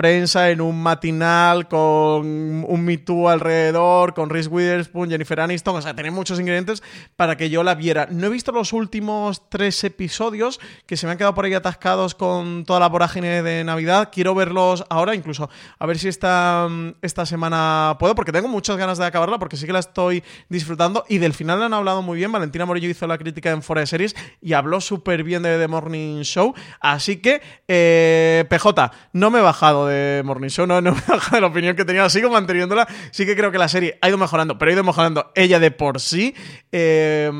prensa en un matinal con un Me Too alrededor, con Reese Witherspoon, Jennifer Aniston, o sea, tenía muchos ingredientes para que yo la viera. No he visto los últimos tres episodios que se me han quedado por ahí atascados con toda la vorágine de Navidad. Quiero verlos ahora, incluso a ver si esta, esta semana puedo, porque tengo muchas ganas de acabarla, porque sí que la estoy disfrutando. Y del final la han hablado muy bien. Valentina Morillo hizo la crítica en Fora de Series y habló súper bien de The Morning Show. Así que, eh, PJ, no me he bajado de Morning Show, no, me baja de la opinión que tenía, sigo manteniéndola. Sí que creo que la serie ha ido mejorando, pero ha ido mejorando ella de por sí. Eh,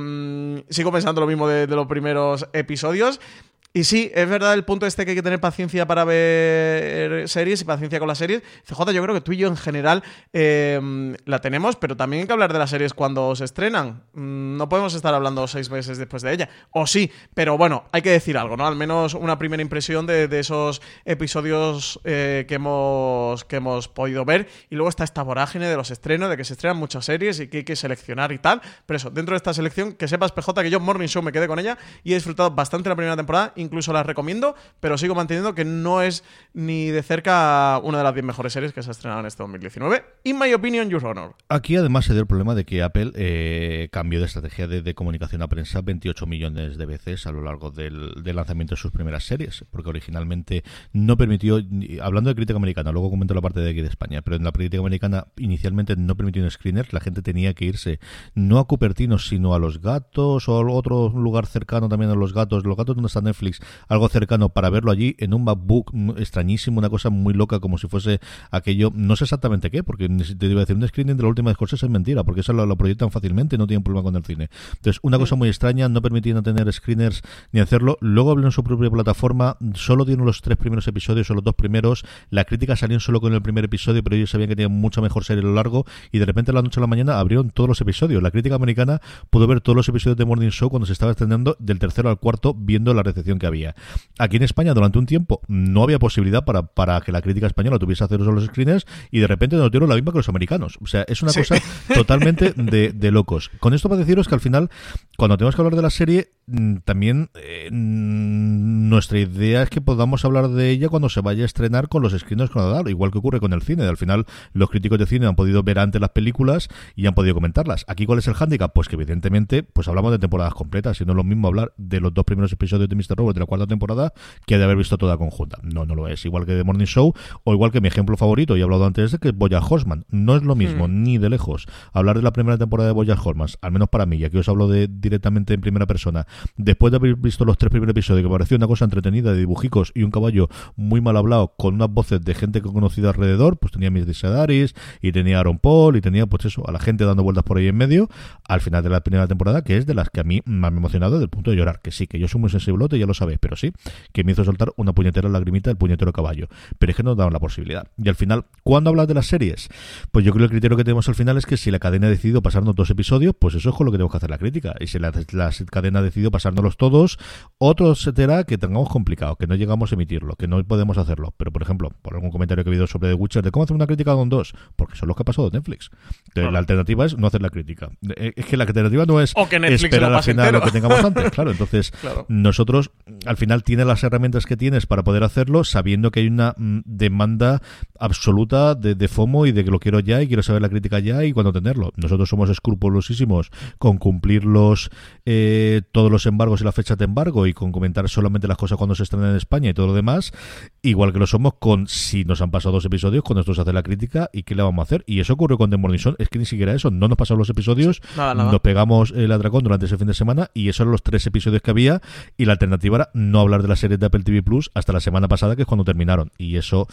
sigo pensando lo mismo de los primeros episodios. Y sí, es verdad el punto este que hay que tener paciencia para ver series y paciencia con las series. CJ, yo creo que tú y yo en general em, la tenemos, pero también hay que hablar de las series cuando se estrenan. Mm, no podemos estar hablando seis meses después de ella. O sí, pero bueno, hay que decir algo, ¿no? Al menos una primera impresión de, esos episodios eh, que, hemos, que hemos podido ver. Y luego está esta vorágine de los estrenos, de que se estrenan muchas series y que hay que seleccionar y tal. Pero eso, dentro de esta selección, que sepas, PJ, que yo Morning Show me quedé con ella y he disfrutado bastante la primera temporada incluso las recomiendo, pero sigo manteniendo que no es ni de cerca una de las 10 mejores series que se ha estrenado en este 2019. In my opinion, Your Honor. Aquí además se dio el problema de que Apple eh, cambió de estrategia de, comunicación a prensa 28 millones de veces a lo largo del, lanzamiento de sus primeras series, porque originalmente no permitió, hablando de crítica americana, luego comento la parte de aquí de España, pero en la crítica americana inicialmente no permitió un screener, la gente tenía que irse no a Cupertino, sino a los gatos o a otro lugar cercano también a los gatos, los gatos donde está Netflix algo cercano para verlo allí en un MacBook extrañísimo, una cosa muy loca, como si fuese aquello, no sé exactamente qué, porque te iba a decir, un screening de la última de cosas es mentira, porque eso lo, proyectan fácilmente, no tienen problema con el cine. Entonces, una cosa muy extraña, no permitían tener screeners ni hacerlo. Luego abrieron su propia plataforma, solo dieron los tres primeros episodios o los dos primeros. La crítica salió solo con el primer episodio, pero ellos sabían que tenían mucha mejor serie a lo largo y de repente a la noche a la mañana abrieron todos los episodios. La crítica americana pudo ver todos los episodios de Morning Show cuando se estaba estrenando del tercero al cuarto viendo la recepción que había. Aquí en España durante un tiempo no había posibilidad para, para que la crítica española tuviese acceso a los screeners y de repente nos dieron la misma que los americanos. O sea, es una cosa totalmente de, de, locos. Con esto para deciros que al final, cuando tenemos que hablar de la serie, también eh, mm, nuestra idea es que podamos hablar de ella cuando se vaya a estrenar con los screeners con igual que ocurre con el cine. Al final, los críticos de cine han podido ver antes las películas y han podido comentarlas. Aquí, ¿cuál es el hándicap? Pues que evidentemente, pues hablamos de temporadas completas, y no es lo mismo hablar de los dos primeros episodios de Mr. Robot de la cuarta temporada que de haber visto toda conjunta. No, no lo es. Igual que The Morning Show o igual que mi ejemplo favorito, y he hablado antes de que es Boya Horseman. No es lo mismo, hmm. ni de lejos. Hablar de la primera temporada de Boya Horseman, al menos para mí, y aquí os hablo de directamente en primera persona, después de haber visto los tres primeros episodios, que me pareció una cosa entretenida de dibujicos y un caballo muy mal hablado, con unas voces de gente que he conocido alrededor, pues tenía mis Sedaris y tenía Aaron Paul y tenía pues eso, a la gente dando vueltas por ahí en medio, al final de la primera temporada, que es de las que a mí me han emocionado desde el punto de llorar, que sí, que yo soy muy sensiblote, ya lo sabéis, pero sí, que me hizo soltar una puñetera lagrimita del puñetero caballo, pero es que no daban la posibilidad. Y al final, ¿cuándo hablas de las series? Pues yo creo que el criterio que tenemos al final es que si la cadena ha decidido pasarnos dos episodios, pues eso es con lo que tenemos que hacer la crítica. Y si la, cadena ha decidido pasárnoslos todos, otro será que tengamos complicado, que no llegamos a emitirlo, que no podemos hacerlo. Pero, por ejemplo, por algún comentario que he habido sobre The Witcher, de cómo hacer una crítica con dos, porque son los que ha pasado de Netflix. La alternativa es no hacer la crítica. Eh, es que la alternativa no es esperar al final lo que tengamos antes. Claro, entonces nosotros al final tienes las herramientas que tienes para poder hacerlo, sabiendo que hay una mm, demanda absoluta de, de FOMO y de que lo quiero ya y quiero saber la crítica ya y cuando tenerlo. Nosotros somos escrupulosísimos con cumplir los eh, todos los embargos y la fecha de embargo y con comentar solamente las cosas cuando se estrenan en España y todo lo demás, igual que lo somos con si nos han pasado dos episodios, cuando esto se hace la crítica y qué le vamos a hacer. Y eso ocurre con The Morning es que ni siquiera eso, no nos pasaron los episodios, nos pegamos el atracón durante ese fin de semana y esos eran los tres episodios que había y la alternativa era no hablar de la serie de Apple TV Plus hasta la semana pasada, que es cuando terminaron. Y eso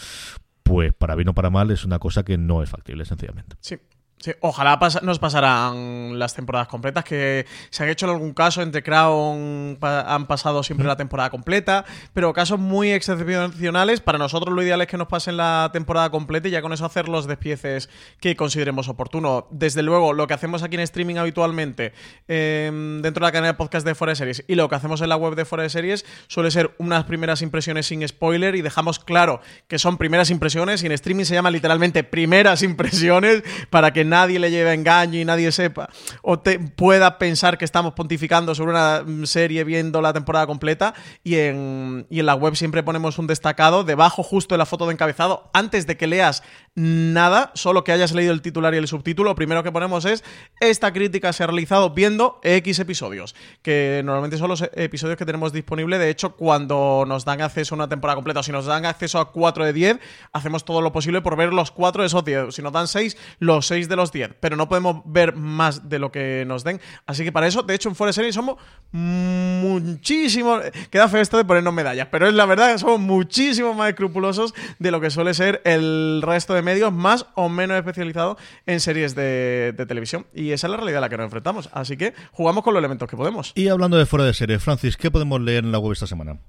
pues para bien o para mal es una cosa que no es factible, sencillamente. Sí, Sí, ojalá nos pasaran las temporadas completas, que se han hecho en algún caso entre Crown han pasado siempre la temporada completa, pero casos muy excepcionales, para nosotros lo ideal es que nos pasen la temporada completa y ya con eso hacer los despieces que consideremos oportuno. Desde luego, lo que hacemos aquí en streaming habitualmente em, dentro de la cadena de podcast de Forest Series y lo que hacemos en la web de Forest Series suele ser unas primeras impresiones sin spoiler y dejamos claro que son primeras impresiones y en streaming se llama literalmente primeras impresiones para que nadie le lleve engaño y nadie sepa o te, pueda pensar que estamos pontificando sobre una serie viendo la temporada completa y en, y en la web siempre ponemos un destacado debajo justo de la foto de encabezado antes de que leas nada, solo que hayas leído el titular y el subtítulo, lo primero que ponemos es esta crítica se ha realizado viendo X episodios, que normalmente son los episodios que tenemos disponible, de hecho cuando nos dan acceso a una temporada completa, o si nos dan acceso a 4 de 10, hacemos todo lo posible por ver los 4 de esos 10, si nos dan 6, los 6 de los 10, pero no podemos ver más de lo que nos den. Así que para eso, de hecho, en Forest Series somos muchísimo. Queda feo esto de ponernos medallas, pero es la verdad somos muchísimo más escrupulosos de lo que suele ser el resto de medios más o menos especializados en series de, de televisión. Y esa es la realidad a la que nos enfrentamos. Así que jugamos con los elementos que podemos. Y hablando de fuera de serie, Francis, ¿qué podemos leer en la web esta semana?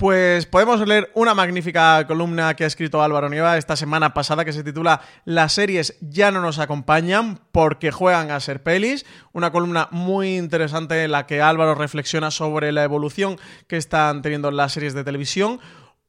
Pues podemos leer una magnífica columna que ha escrito Álvaro Nieva esta semana pasada que se titula Las series ya no nos acompañan porque juegan a ser pelis. Una columna muy interesante en la que Álvaro reflexiona sobre la evolución que están teniendo las series de televisión.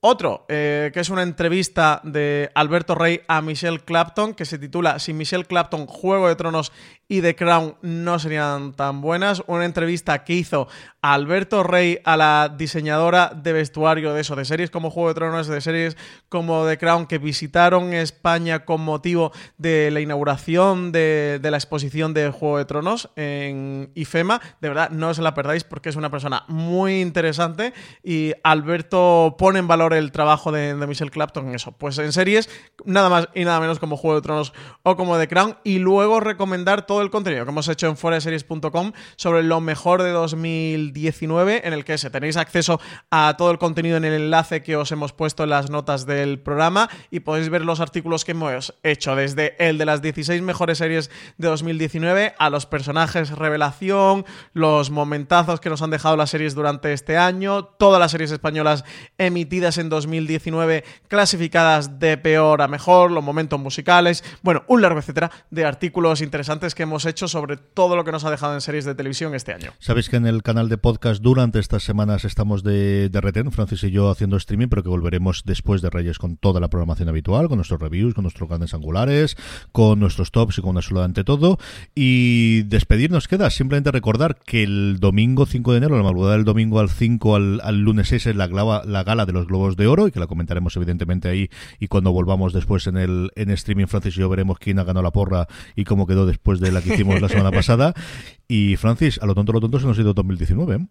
Otro, eh, que es una entrevista de Alberto Rey a Michelle Clapton, que se titula Si Michelle Clapton, Juego de Tronos y The Crown no serían tan buenas. Una entrevista que hizo Alberto Rey a la diseñadora de vestuario de eso, de series como Juego de Tronos, de series como The Crown, que visitaron España con motivo de la inauguración de, la exposición de Juego de Tronos en IFEMA. De verdad, no os la perdáis porque es una persona muy interesante y Alberto pone en valor el trabajo de, de Michelle Clapton en eso. Pues en series, nada más y nada menos como Juego de Tronos o como The Crown. Y luego recomendar todo el contenido que hemos hecho en foreseries.com sobre lo mejor de 2019, en el que se tenéis acceso a todo el contenido en el enlace que os hemos puesto en las notas del programa y podéis ver los artículos que hemos hecho, desde el de las 16 mejores series de 2019 a los personajes revelación, los momentazos que nos han dejado las series durante este año, todas las series españolas emitidas en 2019 clasificadas de peor a mejor, los momentos musicales, bueno, un largo etcétera de artículos interesantes que hemos hecho sobre todo lo que nos ha dejado en series de televisión este año. Sabéis que en el canal de podcast durante estas semanas estamos de, de retén, Francis y yo haciendo streaming, pero que volveremos después de Reyes con toda la programación habitual, con nuestros reviews, con nuestros grandes angulares, con nuestros tops y con absolutamente todo. Y despedirnos queda simplemente recordar que el domingo 5 de enero, la madrugada del domingo al 5 al, al lunes 6 es la, la gala de los Globos de Oro y que la comentaremos evidentemente ahí y cuando volvamos después en el en streaming Francis y yo veremos quién ha ganado la porra y cómo quedó después de la que hicimos la semana pasada. Y Francis, a lo tonto, a lo tonto se nos ha ido 2019.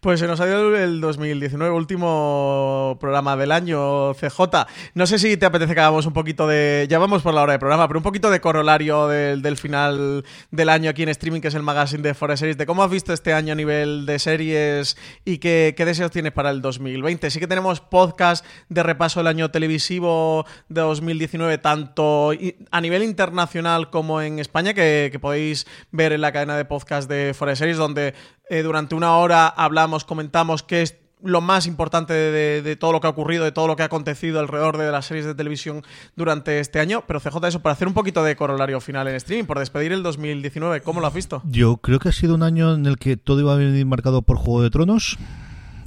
Pues se nos ha ido el 2019, último programa del año, CJ. No sé si te apetece que hagamos un poquito de. Ya vamos por la hora de programa, pero un poquito de corolario del, final del año aquí en streaming, que es el magazine de Forest Series. De cómo has visto este año a nivel de series y qué, deseos tienes para el 2020. Sí que tenemos podcast de repaso del año televisivo de 2019, tanto a nivel internacional como en España, que, que podéis ver en la cadena de podcast de Forest Series, donde eh, durante una hora hablamos, comentamos qué es lo más importante de, todo lo que ha ocurrido, de todo lo que ha acontecido alrededor de las series de televisión durante este año. Pero CJ, eso, para hacer un poquito de corolario final en streaming, por despedir el 2019, ¿cómo lo has visto? Yo creo que ha sido un año en el que todo iba a venir marcado por Juego de Tronos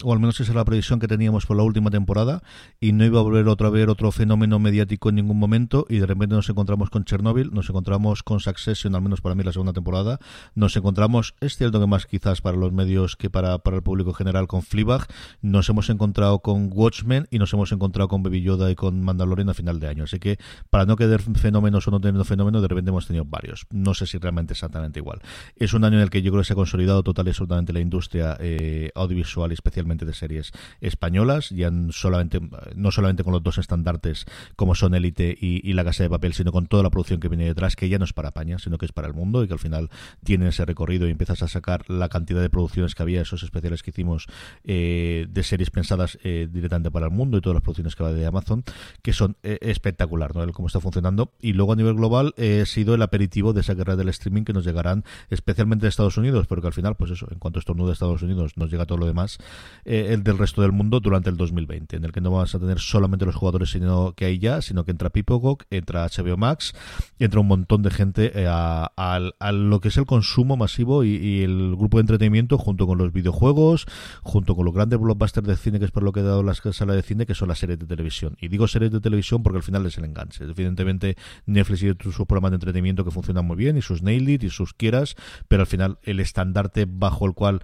o al menos esa es la previsión que teníamos por la última temporada, y no iba a volver otra vez otro fenómeno mediático en ningún momento, y de repente nos encontramos con Chernobyl, nos encontramos con Succession, al menos para mí la segunda temporada, nos encontramos, es cierto que más quizás para los medios que para, para el público general, con Fleabag, nos hemos encontrado con Watchmen y nos hemos encontrado con Baby Yoda y con Mandalorian a final de año. Así que para no quedar fenómenos o no teniendo fenómenos, de repente hemos tenido varios. No sé si realmente exactamente igual. Es un año en el que yo creo que se ha consolidado total y absolutamente la industria eh, audiovisual, especialmente de series españolas, ya solamente, no solamente con los dos estandartes como son Élite y, La Casa de Papel, sino con toda la producción que viene detrás, que ya no es para España, sino que es para el mundo y que al final tiene ese recorrido y empiezas a sacar la cantidad de producciones que había, esos especiales que hicimos eh, de series pensadas eh, directamente para el mundo y todas las producciones que va de Amazon, que son eh, espectacular, ¿no? El cómo está funcionando. Y luego a nivel global ha sido el aperitivo de esa guerra del streaming que nos llegarán especialmente de Estados Unidos, porque al final, pues eso, en cuanto estornuda Estados Unidos, nos llega todo lo demás el del resto del mundo durante el 2020, en el que no vamos a tener solamente los jugadores sino que hay ya, sino que entra Pipogok, entra HBO Max, entra un montón de gente eh, a, lo que es el consumo masivo y, el grupo de entretenimiento junto con los videojuegos, junto con los grandes blockbusters de cine, que es por lo que he dado la sala de cine, que son las series de televisión. Y digo series de televisión porque al final es el enganche. Evidentemente, Netflix tiene sus programas de entretenimiento que funcionan muy bien, y sus Nailed y sus quieras, pero al final el estandarte bajo el cual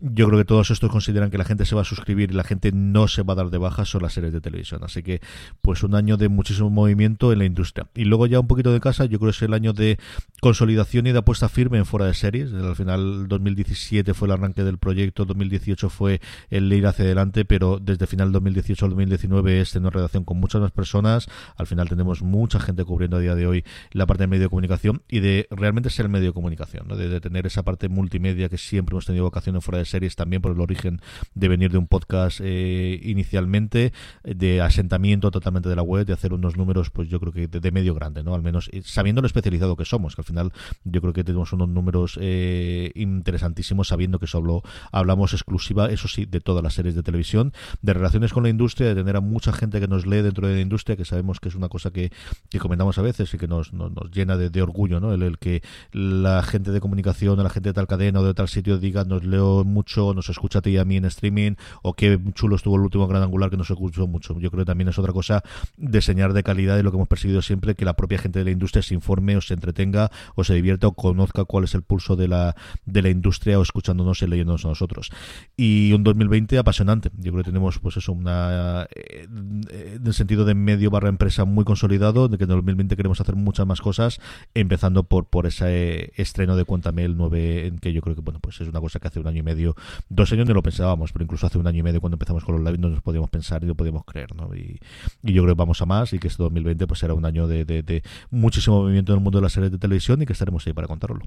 yo creo que todos estos consideran que la gente se va a suscribir y la gente no se va a dar de baja son las series de televisión. Así que, pues un año de muchísimo movimiento en la industria. Y luego ya un poquito de casa, yo creo que es el año de consolidación y de apuesta firme en fuera de series. Al final, 2017 fue el arranque del proyecto, 2018 fue el ir hacia adelante, pero desde final 2018 al 2019 es tener relación con muchas más personas. Al final tenemos mucha gente cubriendo a día de hoy la parte del medio de comunicación y de realmente ser el medio de comunicación, ¿no? de, tener esa parte multimedia que siempre hemos tenido vocación en fuera de series también por el origen de venir de un podcast eh, inicialmente, de asentamiento totalmente de la web, de hacer unos números, pues yo creo que de, medio grande, ¿no? Al menos eh, sabiendo lo especializado que somos, que al final yo creo que tenemos unos números eh, interesantísimos sabiendo que solo hablamos exclusiva, eso sí, de todas las series de televisión, de relaciones con la industria, de tener a mucha gente que nos lee dentro de la industria, que sabemos que es una cosa que, comentamos a veces y que nos, nos, llena de, orgullo, ¿no? El, que la gente de comunicación, la gente de tal cadena o de tal sitio diga, nos leo mucho, nos escucha a ti a mí en streaming, o qué chulo estuvo el último gran angular que nos escuchó mucho. Yo creo que también es otra cosa de señal de calidad de lo que hemos perseguido siempre, que la propia gente de la industria se informe o se entretenga o se divierta o conozca cuál es el pulso de la, de la industria o escuchándonos y leyéndonos a nosotros. Y un 2020 apasionante. Yo creo que tenemos pues eso, una eh, en el sentido de medio barra empresa muy consolidado, de que en 2020 queremos hacer muchas más cosas, empezando por, por ese estreno de Cuéntame el 9, en que yo creo que bueno, pues es una cosa que hace un año y medio dos años no lo pensábamos, pero incluso hace un año y medio cuando empezamos con los live no nos podíamos pensar y no podíamos creer, ¿no? Y, yo creo que vamos a más y que este 2020 pues será un año de, de muchísimo movimiento en el mundo de las series de televisión y que estaremos ahí para contarlo.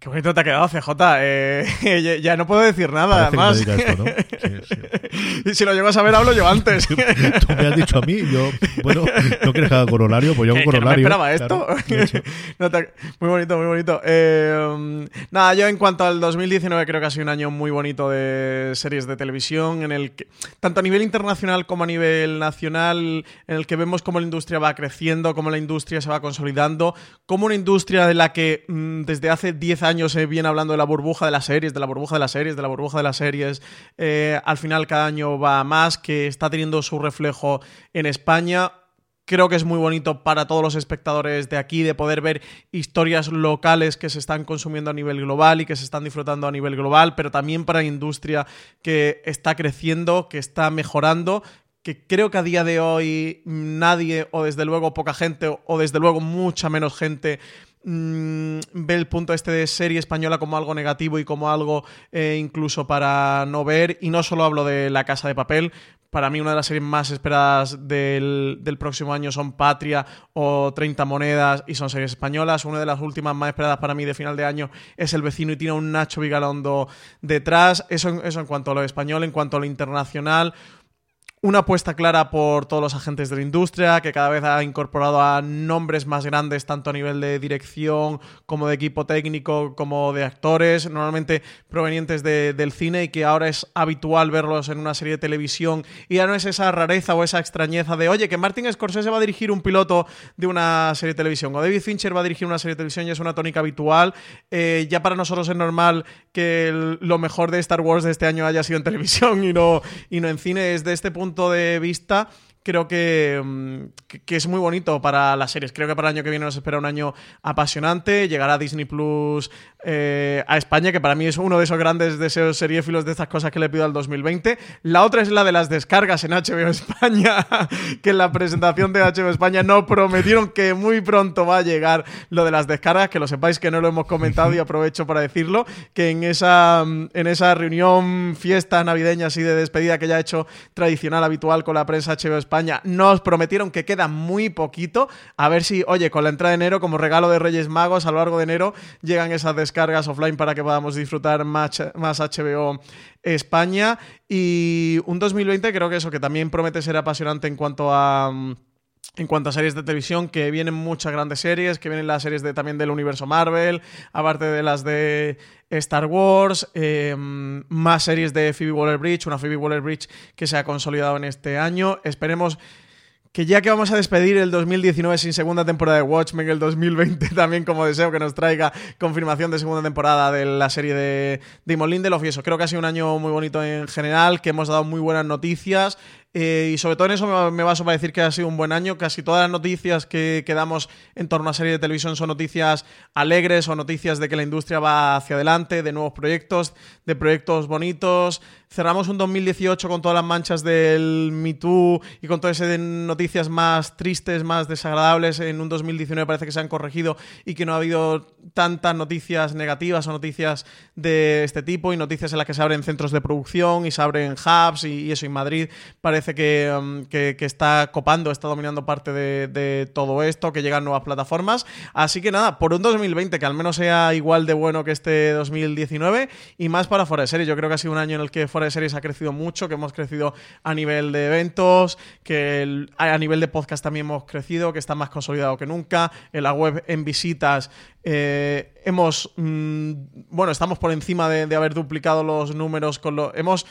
Qué bonito te ha quedado, CJ. Eh, ya, no puedo decir nada, además. y si lo llego a saber, hablo yo antes. Tú me has dicho a mí, yo, bueno, no quieres que haga corolario, pues yo hago corolario. no me esperaba esto. muy bonito, muy bonito. Eh, nada, yo en cuanto al 2019 creo que ha sido un año muy bonito de series de televisión, en el que, tanto a nivel internacional como a nivel nacional, en el que vemos cómo la industria va creciendo, cómo la industria se va consolidando, como una industria de la que mm, desde hace 10 años años se viene hablando de la burbuja de las series, de la burbuja de las series, de la burbuja de las series. Eh, al final cada año va más, que está teniendo su reflejo en España creo que es muy bonito para todos los espectadores de aquí de poder ver historias locales que se están consumiendo a nivel global y que se están disfrutando a nivel global, pero también para la industria que está creciendo, que está mejorando, que creo que a día de hoy nadie, o desde luego poca gente, o desde luego mucha menos gente, mm, ve el punto este de serie española como algo negativo y como algo eh, incluso para no ver. Y no solo hablo de La Casa de Papel, para mí una de las series más esperadas del, próximo año son Patria o 30 Monedas y son series españolas. Una de las últimas más esperadas para mí de final de año es El vecino y tiene un Nacho Vigalondo detrás. Eso, eso en cuanto a lo español, en cuanto a lo internacional una apuesta clara por todos los agentes de la industria, que cada vez ha incorporado a nombres más grandes, tanto a nivel de dirección como de equipo técnico, como de actores, normalmente provenientes del cine y que ahora es habitual verlos en una serie de televisión. Y ya no es esa rareza o esa extrañeza de, oye, que Martin Scorsese va a dirigir un piloto de una serie de televisión o David Fincher va a dirigir una serie de televisión y es una tónica habitual. Eh, ya para nosotros es normal que lo mejor de Star Wars de este año haya sido en televisión y no, y no en cine. Es de este punto punto de vista creo mm, que, que, es muy bonito para las series. Creo que para el año que viene nos espera un año apasionante. Llegará Disney Plus eh, a España, que para mí es uno de esos grandes deseos seriéfilos de estas cosas que le pido al 2020. La otra es la de las descargas en HBO España, que en la presentación de HBO España no prometieron que muy pronto va a llegar lo de las descargas, que lo sepáis que no lo hemos comentado y aprovecho para decirlo, que en esa, en esa reunión, fiesta navideña así de despedida que ya ha hecho tradicional, habitual con la prensa HBO España, nos prometieron que queda muy poquito. A ver si, oye, con la entrada de enero, como regalo de Reyes Magos, a lo largo de enero llegan esas descargas offline para que podamos disfrutar más, más HBO España. Y un 2020 creo que eso, que también promete ser apasionante en cuanto a en cuanto a series de televisión, que vienen muchas grandes series, que vienen las series de, también del universo Marvel, aparte de las de Star Wars, em, más series de Phoebe Waller-Bridge, una Phoebe Waller-Bridge que se ha consolidado en este año. Esperemos que ya que vamos a despedir el 2019 sin segunda temporada de Watchmen, el 2020 también como deseo que nos traiga confirmación de segunda temporada de la serie de Damon Lindelof y eso, creo que ha sido un año muy bonito en general, que hemos dado muy buenas noticias, eh, y sobre todo en eso me, baso para decir que ha sido un buen año. Casi todas las noticias que, que damos en torno a serie de televisión son noticias alegres o noticias de que la industria va hacia adelante, de nuevos proyectos, de proyectos bonitos. Cerramos un 2018 con todas las manchas del Me Too y con todas esas noticias más tristes, más desagradables. En un 2019 parece que se han corregido y que no ha habido tantas noticias negativas o noticias de este tipo y noticias en las que se abren centros de producción y se abren hubs y, eso. en Madrid parece Um, que, está copando, está dominando parte de, todo esto, que llegan nuevas plataformas. Así que nada, por un 2020 que al menos sea igual de bueno que este 2019 y más para Fuera de Series. Yo creo que ha sido un año en el que Fuera de Series ha crecido mucho, que hemos crecido a nivel de eventos, que a nivel de podcast también hemos crecido, que está más consolidado que nunca. En la web, en visitas, eh, hemos. Mm, bueno, estamos por encima de, de, haber duplicado los números con lo. Hemos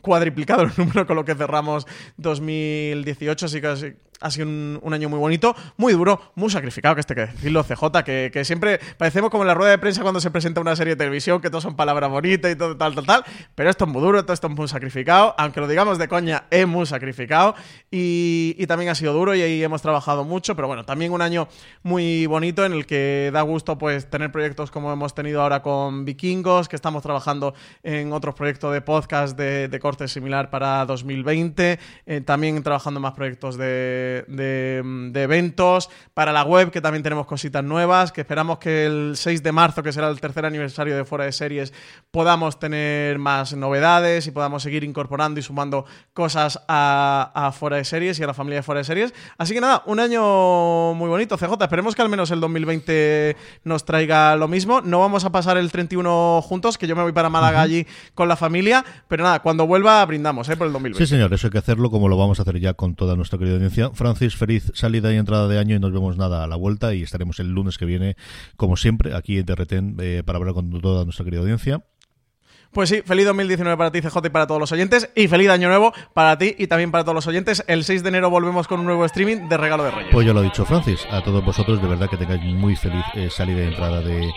cuadriplicado el número con lo que cerramos 2018, así que ha sido un, año muy bonito, muy duro, muy sacrificado, que este que decirlo CJ, que, siempre parecemos como en la rueda de prensa cuando se presenta una serie de televisión, que todo son palabras bonitas y todo tal, tal, tal, pero esto es muy duro, esto es muy sacrificado, aunque lo digamos de coña, es muy sacrificado. Y, también ha sido duro y ahí hemos trabajado mucho, pero bueno, también un año muy bonito en el que da gusto pues tener proyectos como hemos tenido ahora con Vikingos, que estamos trabajando en otros proyectos de podcast de, corte similar para 2020, eh, también trabajando más proyectos de de, eventos, para la web, que también tenemos cositas nuevas, que esperamos que el 6 de marzo, que será el tercer aniversario de Fuera de Series, podamos tener más novedades y podamos seguir incorporando y sumando cosas a, a Fuera de Series y a la familia de Fuera de Series. Así que nada, un año muy bonito, CJ. Esperemos que al menos el 2020 nos traiga lo mismo. No vamos a pasar el 31 juntos, que yo me voy para Málaga allí con la familia, pero nada, cuando vuelva brindamos ¿eh? por el 2020. Sí, señor, eso hay que hacerlo como lo vamos a hacer ya con toda nuestra querida audiencia. Francis, feliz salida y entrada de año y nos vemos nada a la vuelta y estaremos el lunes que viene, como siempre, aquí en TRT eh, para hablar con toda nuestra querida audiencia. Pues sí, feliz 2019 para ti, CJ, y para todos los oyentes. Y feliz año nuevo para ti y también para todos los oyentes. El 6 de enero volvemos con un nuevo streaming de Regalo de Reyes. Pues ya lo ha dicho Francis. A todos vosotros, de verdad que tengáis muy feliz eh, salida y entrada de,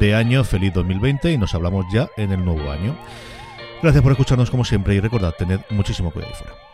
de año. Feliz 2020 y nos hablamos ya en el nuevo año. Gracias por escucharnos como siempre y recordad, tened muchísimo cuidado ahí fuera.